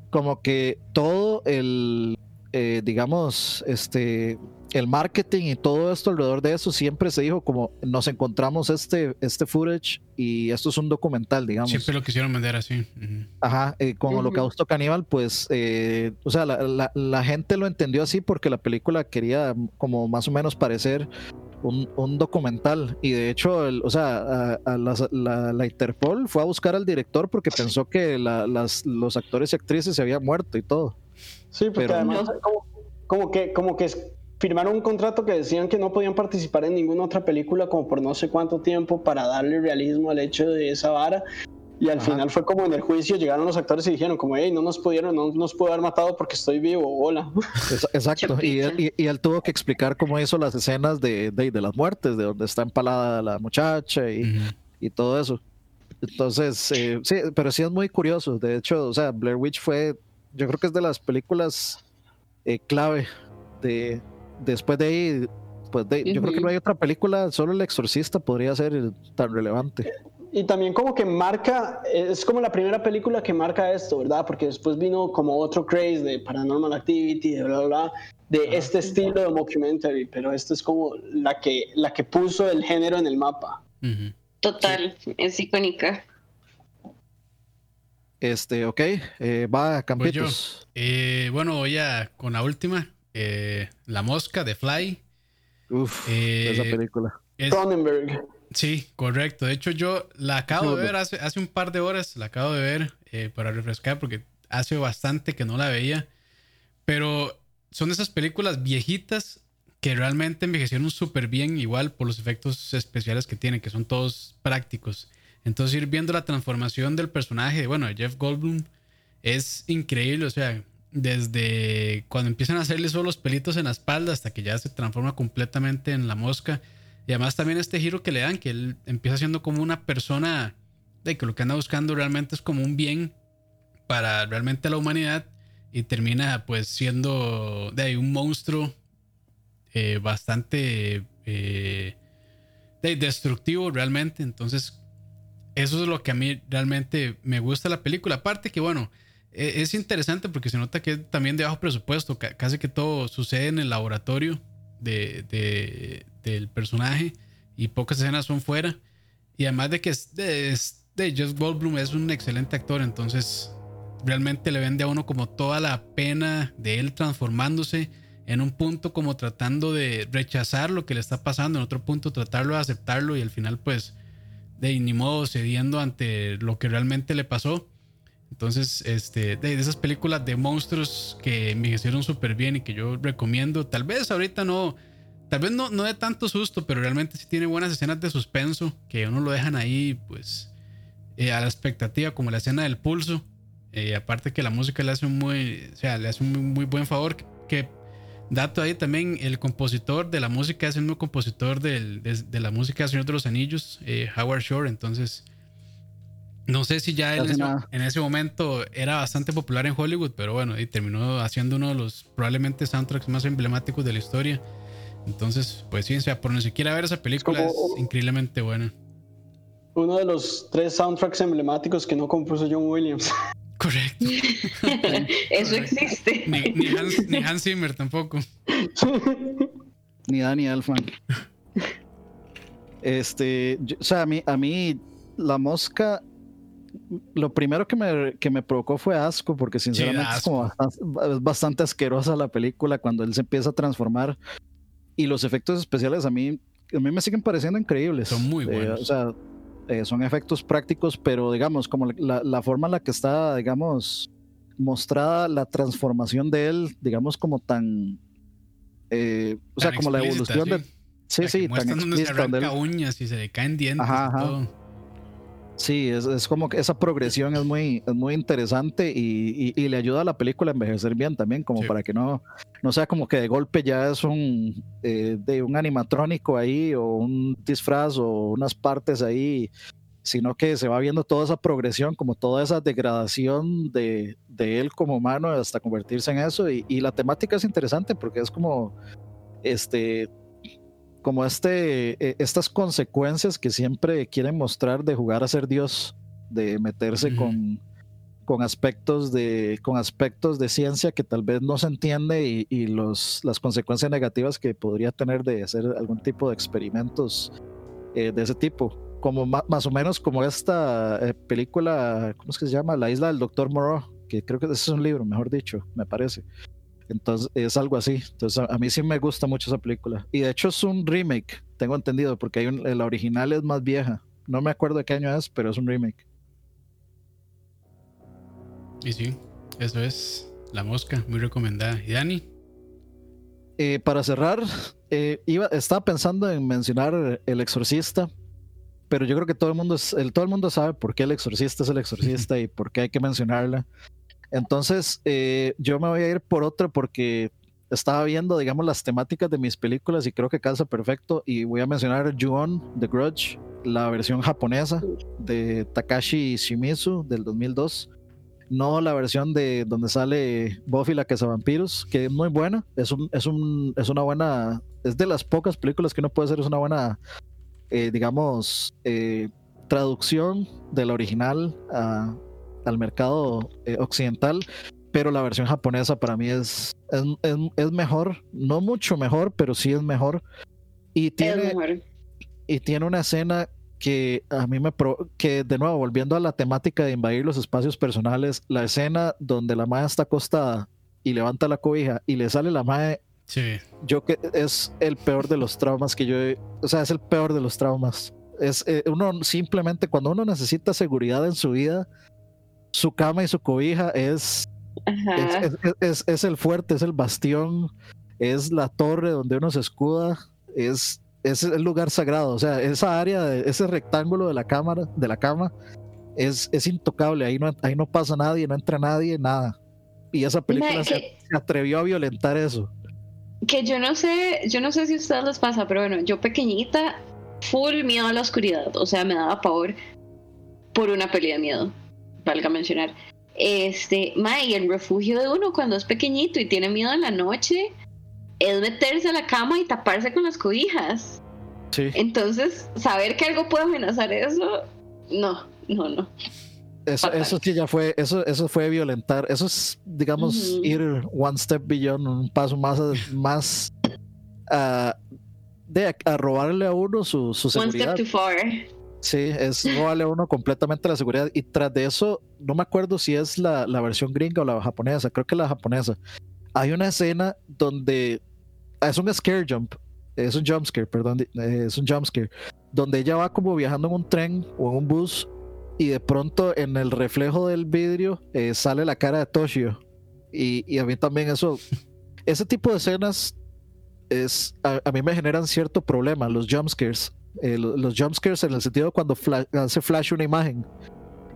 como que todo el, eh, digamos, este, el marketing y todo esto alrededor de eso siempre se dijo como nos encontramos este, este footage y esto es un documental, digamos. Siempre lo quisieron vender así. Ajá, eh, con Holocausto Caníbal, pues, eh, o sea, la, gente lo entendió así porque la película quería como más o menos parecer un, documental y de hecho, o sea, la, Interpol fue a buscar al director porque pensó que las, los actores y actrices se habían muerto y todo. Sí, porque además como, como que, como que firmaron un contrato que decían que no podían participar en ninguna otra película como por no sé cuánto tiempo para darle realismo al hecho de esa vara. Y al final fue como en el juicio llegaron los actores y dijeron como, hey, no nos pudieron, no nos pudo haber matado porque estoy vivo, hola. Exacto, y él, y, él, tuvo que explicar cómo hizo las escenas de, de, de las muertes, de donde está empalada la muchacha y, y todo eso. Entonces, eh, sí, pero sí es muy curioso. De hecho, o sea, Blair Witch fue, yo creo que es de las películas eh, clave de, después de ahí, pues yo creo que no hay otra película, solo El Exorcista podría ser tan relevante. Y también como que marca, es como la primera película que marca esto, ¿verdad? Porque después vino como otro craze de Paranormal Activity, de bla, bla, bla de este estilo de mockumentary, pero esta es como la que, la que puso el género en el mapa. Total, es icónica. Este, ok, eh, va Campitos. Eh, bueno, voy a con la última. Eh, la Mosca de Fly. Uf, esa eh, película. Cronenberg. Sí, correcto. De hecho, yo la acabo de ver hace, hace un par de horas, la acabo de ver eh, para refrescar porque hace bastante que no la veía. Pero son esas películas viejitas que realmente envejecieron súper bien, igual por los efectos especiales que tienen, que son todos prácticos. Entonces ir viendo la transformación del personaje, bueno, de Jeff Goldblum, es increíble, o sea, desde cuando empiezan a hacerle solo los pelitos en la espalda hasta que ya se transforma completamente en la mosca. Y además también este giro que le dan, que él empieza siendo como una persona de que lo que anda buscando realmente es como un bien para realmente la humanidad y termina pues siendo de ahí un monstruo eh, bastante eh, destructivo realmente. Entonces eso es lo que a mí realmente me gusta la película. Aparte que bueno, e, es interesante porque se nota que también de bajo presupuesto, casi que todo sucede en el laboratorio de, del personaje y pocas escenas son fuera. Y además de que es de, de Just Goldblum es un excelente actor, entonces realmente le vende a uno como toda la pena de él transformándose en un punto como tratando de rechazar lo que le está pasando, en otro punto tratarlo de aceptarlo y al final pues de ni modo cediendo ante lo que realmente le pasó. Entonces, este, de, esas películas de monstruos que me hicieron súper bien y que yo recomiendo, tal vez ahorita no, tal vez no, no de tanto susto, pero realmente sí tiene buenas escenas de suspenso que uno lo dejan ahí, pues, eh, a la expectativa, como la escena del pulso. Eh, aparte que la música le hace un muy, o sea, le hace un muy, buen favor. Que, dato ahí también, el compositor de la música es el mismo compositor de, la música Señor de los Anillos, eh, Howard Shore. Entonces, no sé si ya en ese momento era bastante popular en Hollywood, pero bueno, y terminó haciendo uno de los probablemente soundtracks más emblemáticos de la historia. Entonces, pues sí, o sea, por ni siquiera ver esa película es, increíblemente buena. Uno de los tres soundtracks emblemáticos que no compuso John Williams. Correcto. Eso existe. Ni, Hans, Zimmer tampoco. ni Danny Elfman. Este, o sea, a mí, a mí la mosca lo primero que me, que me provocó fue asco, porque sinceramente es, como bastante, asquerosa la película cuando él se empieza a transformar. Y los efectos especiales a mí, a mí me siguen pareciendo increíbles. Son muy eh, buenos. o sea, eh, son efectos prácticos, pero digamos, como la, la, forma en la que está, digamos, mostrada la transformación de él, digamos, como tan. Eh, o sea, como la evolución de. Sí, sí, tan explícita. Se uñas y se le caen dientes y todo. Sí, es, como que esa progresión es muy, muy interesante y, le ayuda a la película a envejecer bien también, como para que no, no sea como que de golpe ya es un, eh, de un animatrónico ahí o un disfraz o unas partes ahí, sino que se va viendo toda esa progresión, como toda esa degradación de, de él como humano hasta convertirse en eso. Y, y la temática es interesante porque es como, este, como este, e, estas consecuencias que siempre quieren mostrar de jugar a ser Dios, de meterse con, con, aspectos de, con aspectos de ciencia que tal vez no se entiende y, los, las consecuencias negativas que podría tener de hacer algún tipo de experimentos eh, de ese tipo. Como más o menos como esta eh, película, ¿cómo es que se llama? La isla del Doctor Moreau, que creo que ese es un libro, mejor dicho, me parece. Entonces es algo así. Entonces a, mí sí me gusta mucho esa película. Y de hecho es un remake, tengo entendido, porque hay un, la original es más vieja. No me acuerdo de qué año es, pero es un remake. Y sí, eso es La Mosca, muy recomendada. ¿Y Dani? Eh, para cerrar, eh, iba, estaba pensando en mencionar El Exorcista, pero yo creo que todo el mundo, es, el, todo el mundo sabe por qué El Exorcista es El Exorcista y por qué hay que mencionarla. Entonces, eh, yo me voy a ir por otro porque estaba viendo, digamos, las temáticas de mis películas y creo que calza perfecto. Y voy a mencionar Ju-On, The Grudge, la versión japonesa de Takashi Shimizu del 2002. No la versión de donde sale Buffy la Vampiros, que es muy buena. Es, un, es, un, es una buena. Es de las pocas películas que uno puede hacer. Es una buena, eh, digamos, eh, traducción de la original a al mercado eh, occidental, pero la versión japonesa para mí es, es, mejor, no mucho mejor, pero sí es mejor. Y tiene, y tiene una escena que a mí me que de nuevo volviendo a la temática de invadir los espacios personales, la escena donde la madre está acostada y levanta la cobija y le sale la madre sí. yo que es el peor de los traumas que yo, o sea, es el peor de los traumas. Es eh, uno simplemente cuando uno necesita seguridad en su vida, su cama y su cobija es Es, es, el fuerte, es el bastión, es la torre donde uno se escuda, es, es el lugar sagrado. O sea, esa área, ese rectángulo de la cámara, de la cama, es, es intocable. Ahí no, ahí no pasa nadie, no entra nadie, nada. Y esa película se, atrevió a violentar eso. Que yo no sé, yo no sé si a ustedes les pasa, pero bueno, yo pequeñita, full miedo a la oscuridad. O sea, me daba pavor por una pelea de miedo, valga mencionar. Este, ma, y el refugio de uno cuando es pequeñito y tiene miedo en la noche es meterse a la cama y taparse con las cobijas. Sí. Entonces, saber que algo puede amenazar eso, no, no, no. Eso, eso sí ya fue, eso, eso fue violentar, eso es, digamos, ir one step beyond, un paso más, más uh, de a robarle a uno su, su seguridad. One step too far. Sí, es robarle a uno completamente la seguridad. Y tras de eso, no me acuerdo si es la, la versión gringa o la japonesa, creo que la japonesa. Hay una escena donde es un scare jump, es un jump scare, perdón, es un jump scare, donde ella va como viajando en un tren o en un bus y de pronto en el reflejo del vidrio eh, sale la cara de Toshio. Y, a mí también eso, ese tipo de escenas es, a, mí me generan cierto problema, los jumpscares. Eh, los jumpscares en el sentido de cuando hace flash una imagen.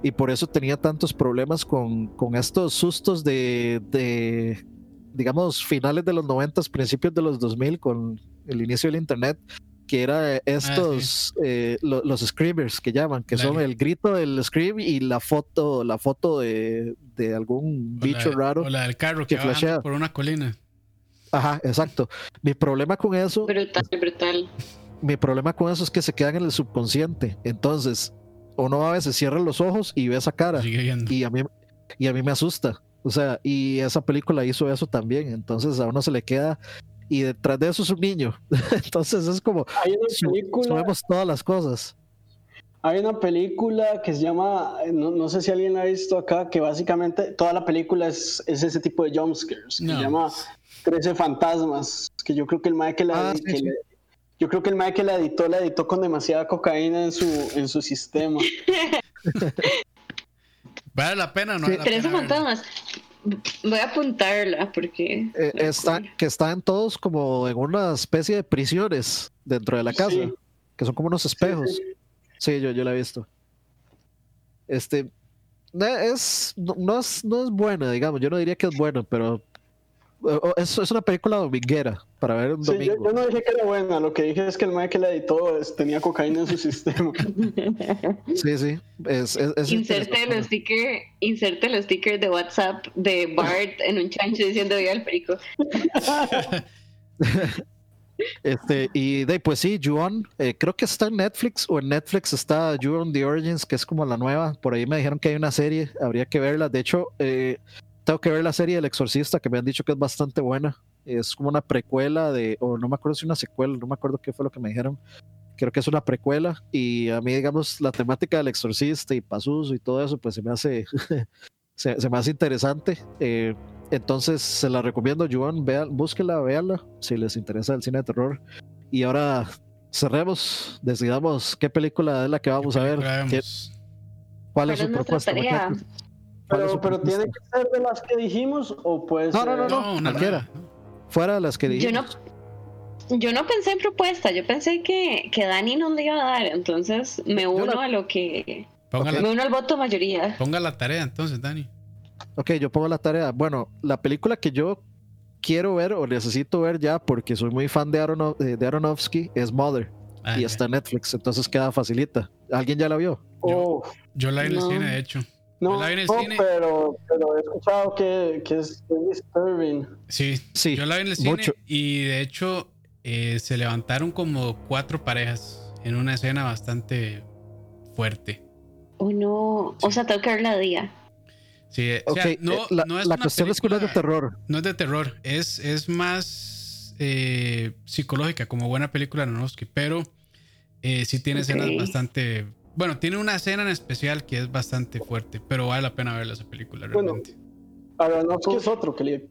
Y por eso tenía tantos problemas con, con estos sustos de, de, digamos, finales de los 90, principios de los 2000, con el inicio del Internet, que era ah, estos eh, los screamers que llaman, que son el grito del scream y la foto, la foto de, de algún bicho raro. O la del carro que, flashea por una colina. Ajá, exacto. Mi problema con eso. Brutal, brutal. Mi problema con eso es que se quedan en el subconsciente. Entonces, uno a veces cierra los ojos y ve esa cara. Y a mí y a mí me asusta. O sea, y esa película hizo eso también. Entonces a uno se le queda y detrás de eso es un niño. Entonces es como, hay una película, todas las cosas. Hay una película que se llama, no, sé si alguien la ha visto acá, que básicamente toda la película es, es ese tipo de jumpscares, que se llama 13 fantasmas, que yo creo que el mae que la, ah, yo creo que el mae que la editó la editó con demasiada cocaína en su, en su sistema. ¿Vale la pena no? 13 fantasmas. Voy a apuntarla porque. Eh, está, que están todos como en una especie de prisiones dentro de la casa, que son como unos espejos. Sí, yo, yo la he visto. Este. Es, no, es, no es buena, digamos. Yo no diría que es bueno, pero es, es una película dominguera para ver un domingo. yo, no dije que era buena, lo que dije es que el mae que la editó tenía cocaína en su sistema. Sí, sí. Es, inserte, el sticker, inserte el sticker de WhatsApp de Bart en un chancho diciendo viva el perico. Este, y de pues sí, Juon, eh, creo que está en Netflix o en Netflix está Juon The Origins, que es como la nueva. Por ahí me dijeron que hay una serie, habría que verla. De hecho, eh, tengo que ver la serie El Exorcista, que me han dicho que es bastante buena. Es como una precuela de, o no me acuerdo si una secuela, no me acuerdo qué fue lo que me dijeron. Creo que es una precuela y a mí, digamos, la temática del exorcista y Pazuzu y todo eso, pues se me hace, se, me hace interesante. Eh, entonces se la recomiendo, Joan, vean, búsquela, véanla, si les interesa el cine de terror. Y ahora cerremos, decidamos qué película es la que vamos a ver. ¿Cuál es su propuesta? Pero, pero tiene que ser de las que dijimos o pues. No, no, no, no, no cualquiera. Fuera de las que dijimos. Yo no, yo no pensé en propuesta, yo pensé que, que Dani nos le iba a dar, entonces me uno a lo que. Me uno al voto mayoría. Ponga la tarea entonces, Dani. Ok, yo pongo la tarea. Bueno, la película que yo quiero ver o necesito ver ya porque soy muy fan de, de Aronofsky es Mother. Ah, y está en Netflix, entonces queda facilita. ¿Alguien ya la vio? Yo, yo la vi en el cine, de hecho. No, pero, pero he escuchado que, que es disturbing. Sí, sí, yo la vi en el cine y de hecho eh, se levantaron como cuatro parejas en una escena bastante fuerte. Oh, no. O sea, tengo que verla día. Sí, o sea, no, eh, la, no es la cuestión es que no es de terror. No es de terror, es, es más eh, psicológica, como buena película de Aronofsky, pero sí tiene escenas bastante bueno, tiene una escena en especial que es bastante fuerte, pero vale la pena ver esa película realmente. Bueno, que es otro que,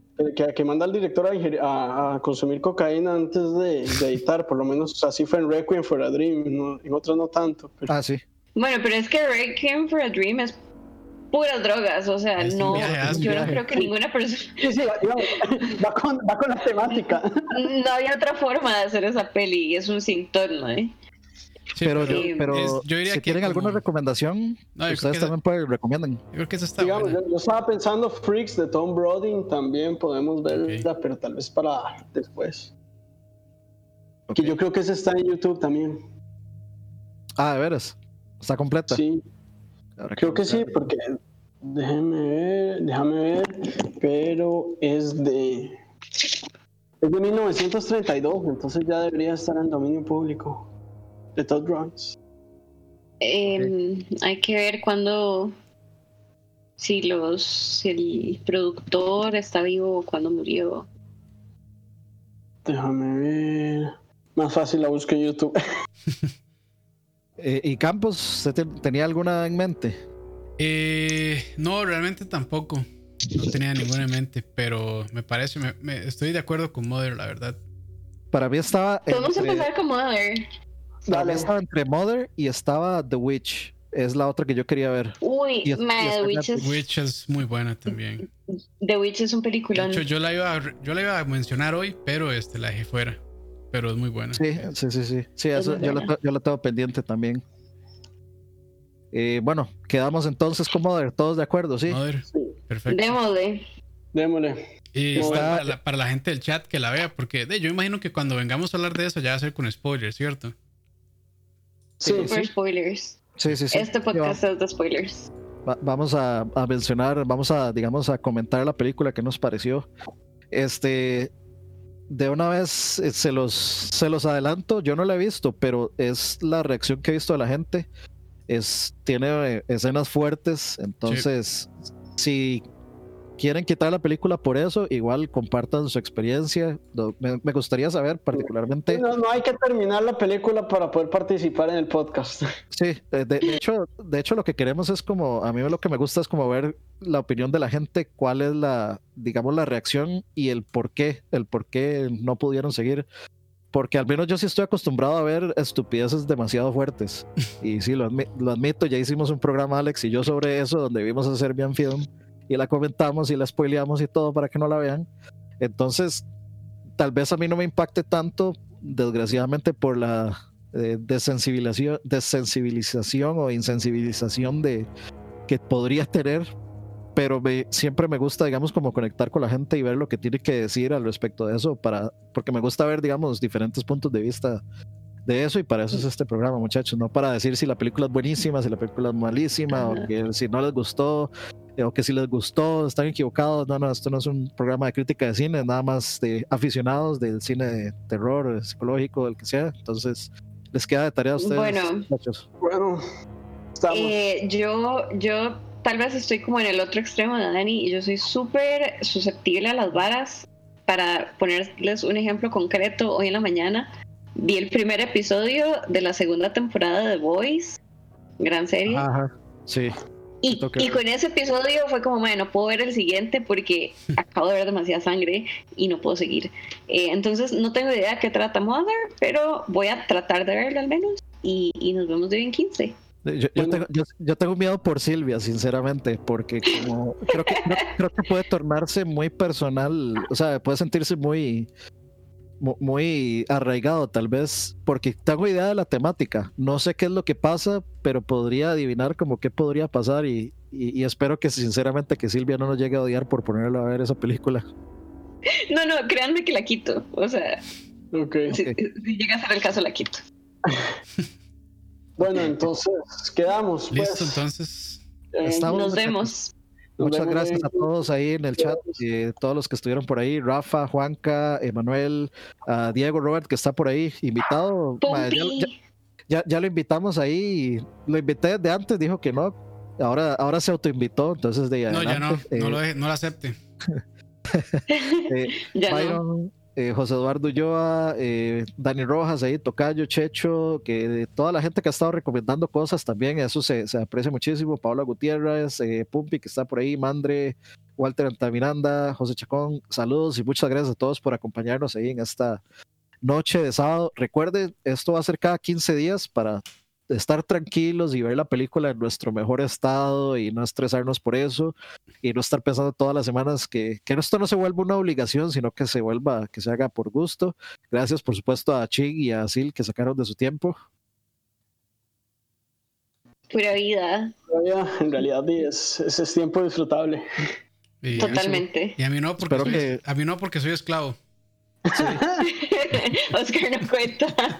que, manda al director a, a, consumir cocaína antes de, editar, por lo menos así fue en Requiem for a Dream, en otros no tanto. Ah, sí. Bueno, pero es que Requiem for a Dream es puras drogas, o sea, no, yo no creo que ninguna persona... Sí, sí, va, con, va con la temática. No había otra forma de hacer esa peli, es un síntoma, ¿eh? Pero, pero, yo diría si quieren alguna recomendación, ustedes también pueden recomiendan. Yo creo que eso está Digamos, yo, estaba pensando Freaks de Tom Brody, también podemos verla, pero tal vez para después. Que yo creo que esa está en YouTube también. Ah, de veras. Está completa. Sí. creo que sí, porque déjame ver, déjame ver, pero es de es de 1932, entonces ya debería estar en dominio público de Todd Runs. Em, hay que ver cuando si los si el productor está vivo o cuando murió. Déjame ver. Más fácil la busco en YouTube. Eh, ¿Y Campos, tenía alguna en mente? Eh, no, realmente tampoco. No tenía ninguna en mente, pero me parece, me, estoy de acuerdo con Mother, la verdad. Para mí estaba. Vamos a empezar con Mother. Mí estaba entre Mother y estaba The Witch. Es la otra que yo quería ver. Uy, The Witch es... Witch es muy buena también. The Witch es un película. yo la iba a, yo la iba a mencionar hoy, pero este la dejé fuera. Pero es muy buena. Sí, sí, sí, sí. Sí, eso yo la, yo la, tengo pendiente también. Eh, bueno, quedamos entonces con Mother, todos de acuerdo, ¿sí? Mother, perfecto. Démosle. Démosle. Y está, para, la, gente del chat que la vea, porque de, yo imagino que cuando vengamos a hablar de eso ya va a ser con spoilers, ¿cierto? Sí, Super spoilers. Sí, sí, sí. Este podcast es de spoilers. vamos a, mencionar, vamos a, digamos, a comentar la película que nos pareció. Este, de una vez eh, se los, se los adelanto, yo no la he visto, pero es la reacción que he visto de la gente. Es, tiene eh, escenas fuertes, entonces si quieren quitar la película por eso, igual compartan su experiencia. Me, gustaría saber particularmente... No, no, hay que terminar la película para poder participar en el podcast. Sí, de, hecho, de hecho lo que queremos es como, a mí lo que me gusta es como ver la opinión de la gente, cuál es la, digamos, la reacción y el por qué, el por qué no pudieron seguir. Porque al menos yo sí estoy acostumbrado a ver estupideces demasiado fuertes. Y sí, lo, lo admito, ya hicimos un programa, Alex y yo, sobre eso, donde vimos a Serbian Film y la comentamos y la spoileamos y todo para que no la vean. Entonces, tal vez a mí no me impacte tanto, desgraciadamente por la eh, desensibilización, o insensibilización de, que podría tener, pero siempre me gusta, digamos, como conectar con la gente y ver lo que tiene que decir al respecto de eso, para, porque me gusta ver, digamos, diferentes puntos de vista de eso y para eso es este programa, muchachos, no para decir si la película es buenísima, si la película es malísima o que si no les gustó o que si les gustó, están equivocados. No, no, esto no es un programa de crítica de cine, nada más de aficionados del cine de terror, psicológico, el que sea. Entonces, les queda de tarea a ustedes. Bueno, bueno eh, yo, yo tal vez estoy como en el otro extremo de Dani y yo soy súper susceptible a las varas. Para ponerles un ejemplo concreto, hoy en la mañana vi el primer episodio de la segunda temporada de The Boys, gran serie. Ajá, sí. Y, con ese episodio fue como, bueno, no puedo ver el siguiente porque acabo de ver demasiada sangre y no puedo seguir. Eh, entonces no tengo idea de qué trata Mother, pero voy a tratar de verlo al menos y, nos vemos de hoy en 15. Yo, tengo, miedo por Silvia, sinceramente, porque como creo que, creo que puede tornarse muy personal, o sea, puede sentirse muy muy arraigado tal vez, porque tengo idea de la temática, no sé qué es lo que pasa, pero podría adivinar como qué podría pasar y, espero que sinceramente que Silvia no nos llegue a odiar por ponerlo a ver esa película. No, no, créanme que la quito, o sea, si, llega a ser el caso la quito. bueno, entonces quedamos. Listo, pues. entonces. Eh, nos vemos. Muchas gracias a todos ahí en el chat, eh, todos los que estuvieron por ahí, Rafa, Juanca, Emanuel, Diego, Robert, que está por ahí, invitado. ya, ya, lo invitamos ahí, lo invité de antes, dijo que no, ahora, ahora se autoinvitó, entonces de No, ya no, no, eh, lo, no lo acepte. eh, Byron, eh, José Eduardo Ulloa, eh, Dani Rojas, ahí, Tocayo, Checho, que toda la gente que ha estado recomendando cosas también, eso se, aprecia muchísimo. Paola Gutiérrez, eh, Pumpi, que está por ahí, Mandre, Walter Antamiranda, José Chacón, saludos y muchas gracias a todos por acompañarnos ahí en esta noche de sábado. Recuerden, esto va a ser cada 15 días para estar tranquilos y ver la película en nuestro mejor estado y no estresarnos por eso y no estar pensando todas las semanas que, que esto no se vuelva una obligación, sino que se vuelva, que se haga por gusto. Gracias, por supuesto, a Chig y a Sil que sacaron de su tiempo. Pura vida. en realidad es, es, tiempo disfrutable. Totalmente. y a mí no porque, soy, a mí no porque soy esclavo. Oscar no cuenta.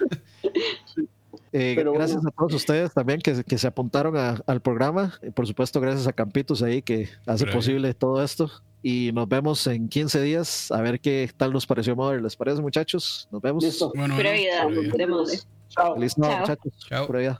Eh, gracias a todos ustedes también que, que se apuntaron al programa. Y por supuesto, gracias a Campitos ahí que hace posible todo esto. Y nos vemos en 15 días a ver qué tal nos pareció Mother. ¿Les parece, muchachos? Nos vemos. Listo. Bueno, Chao. Feliz muchachos. Chao. Por allá.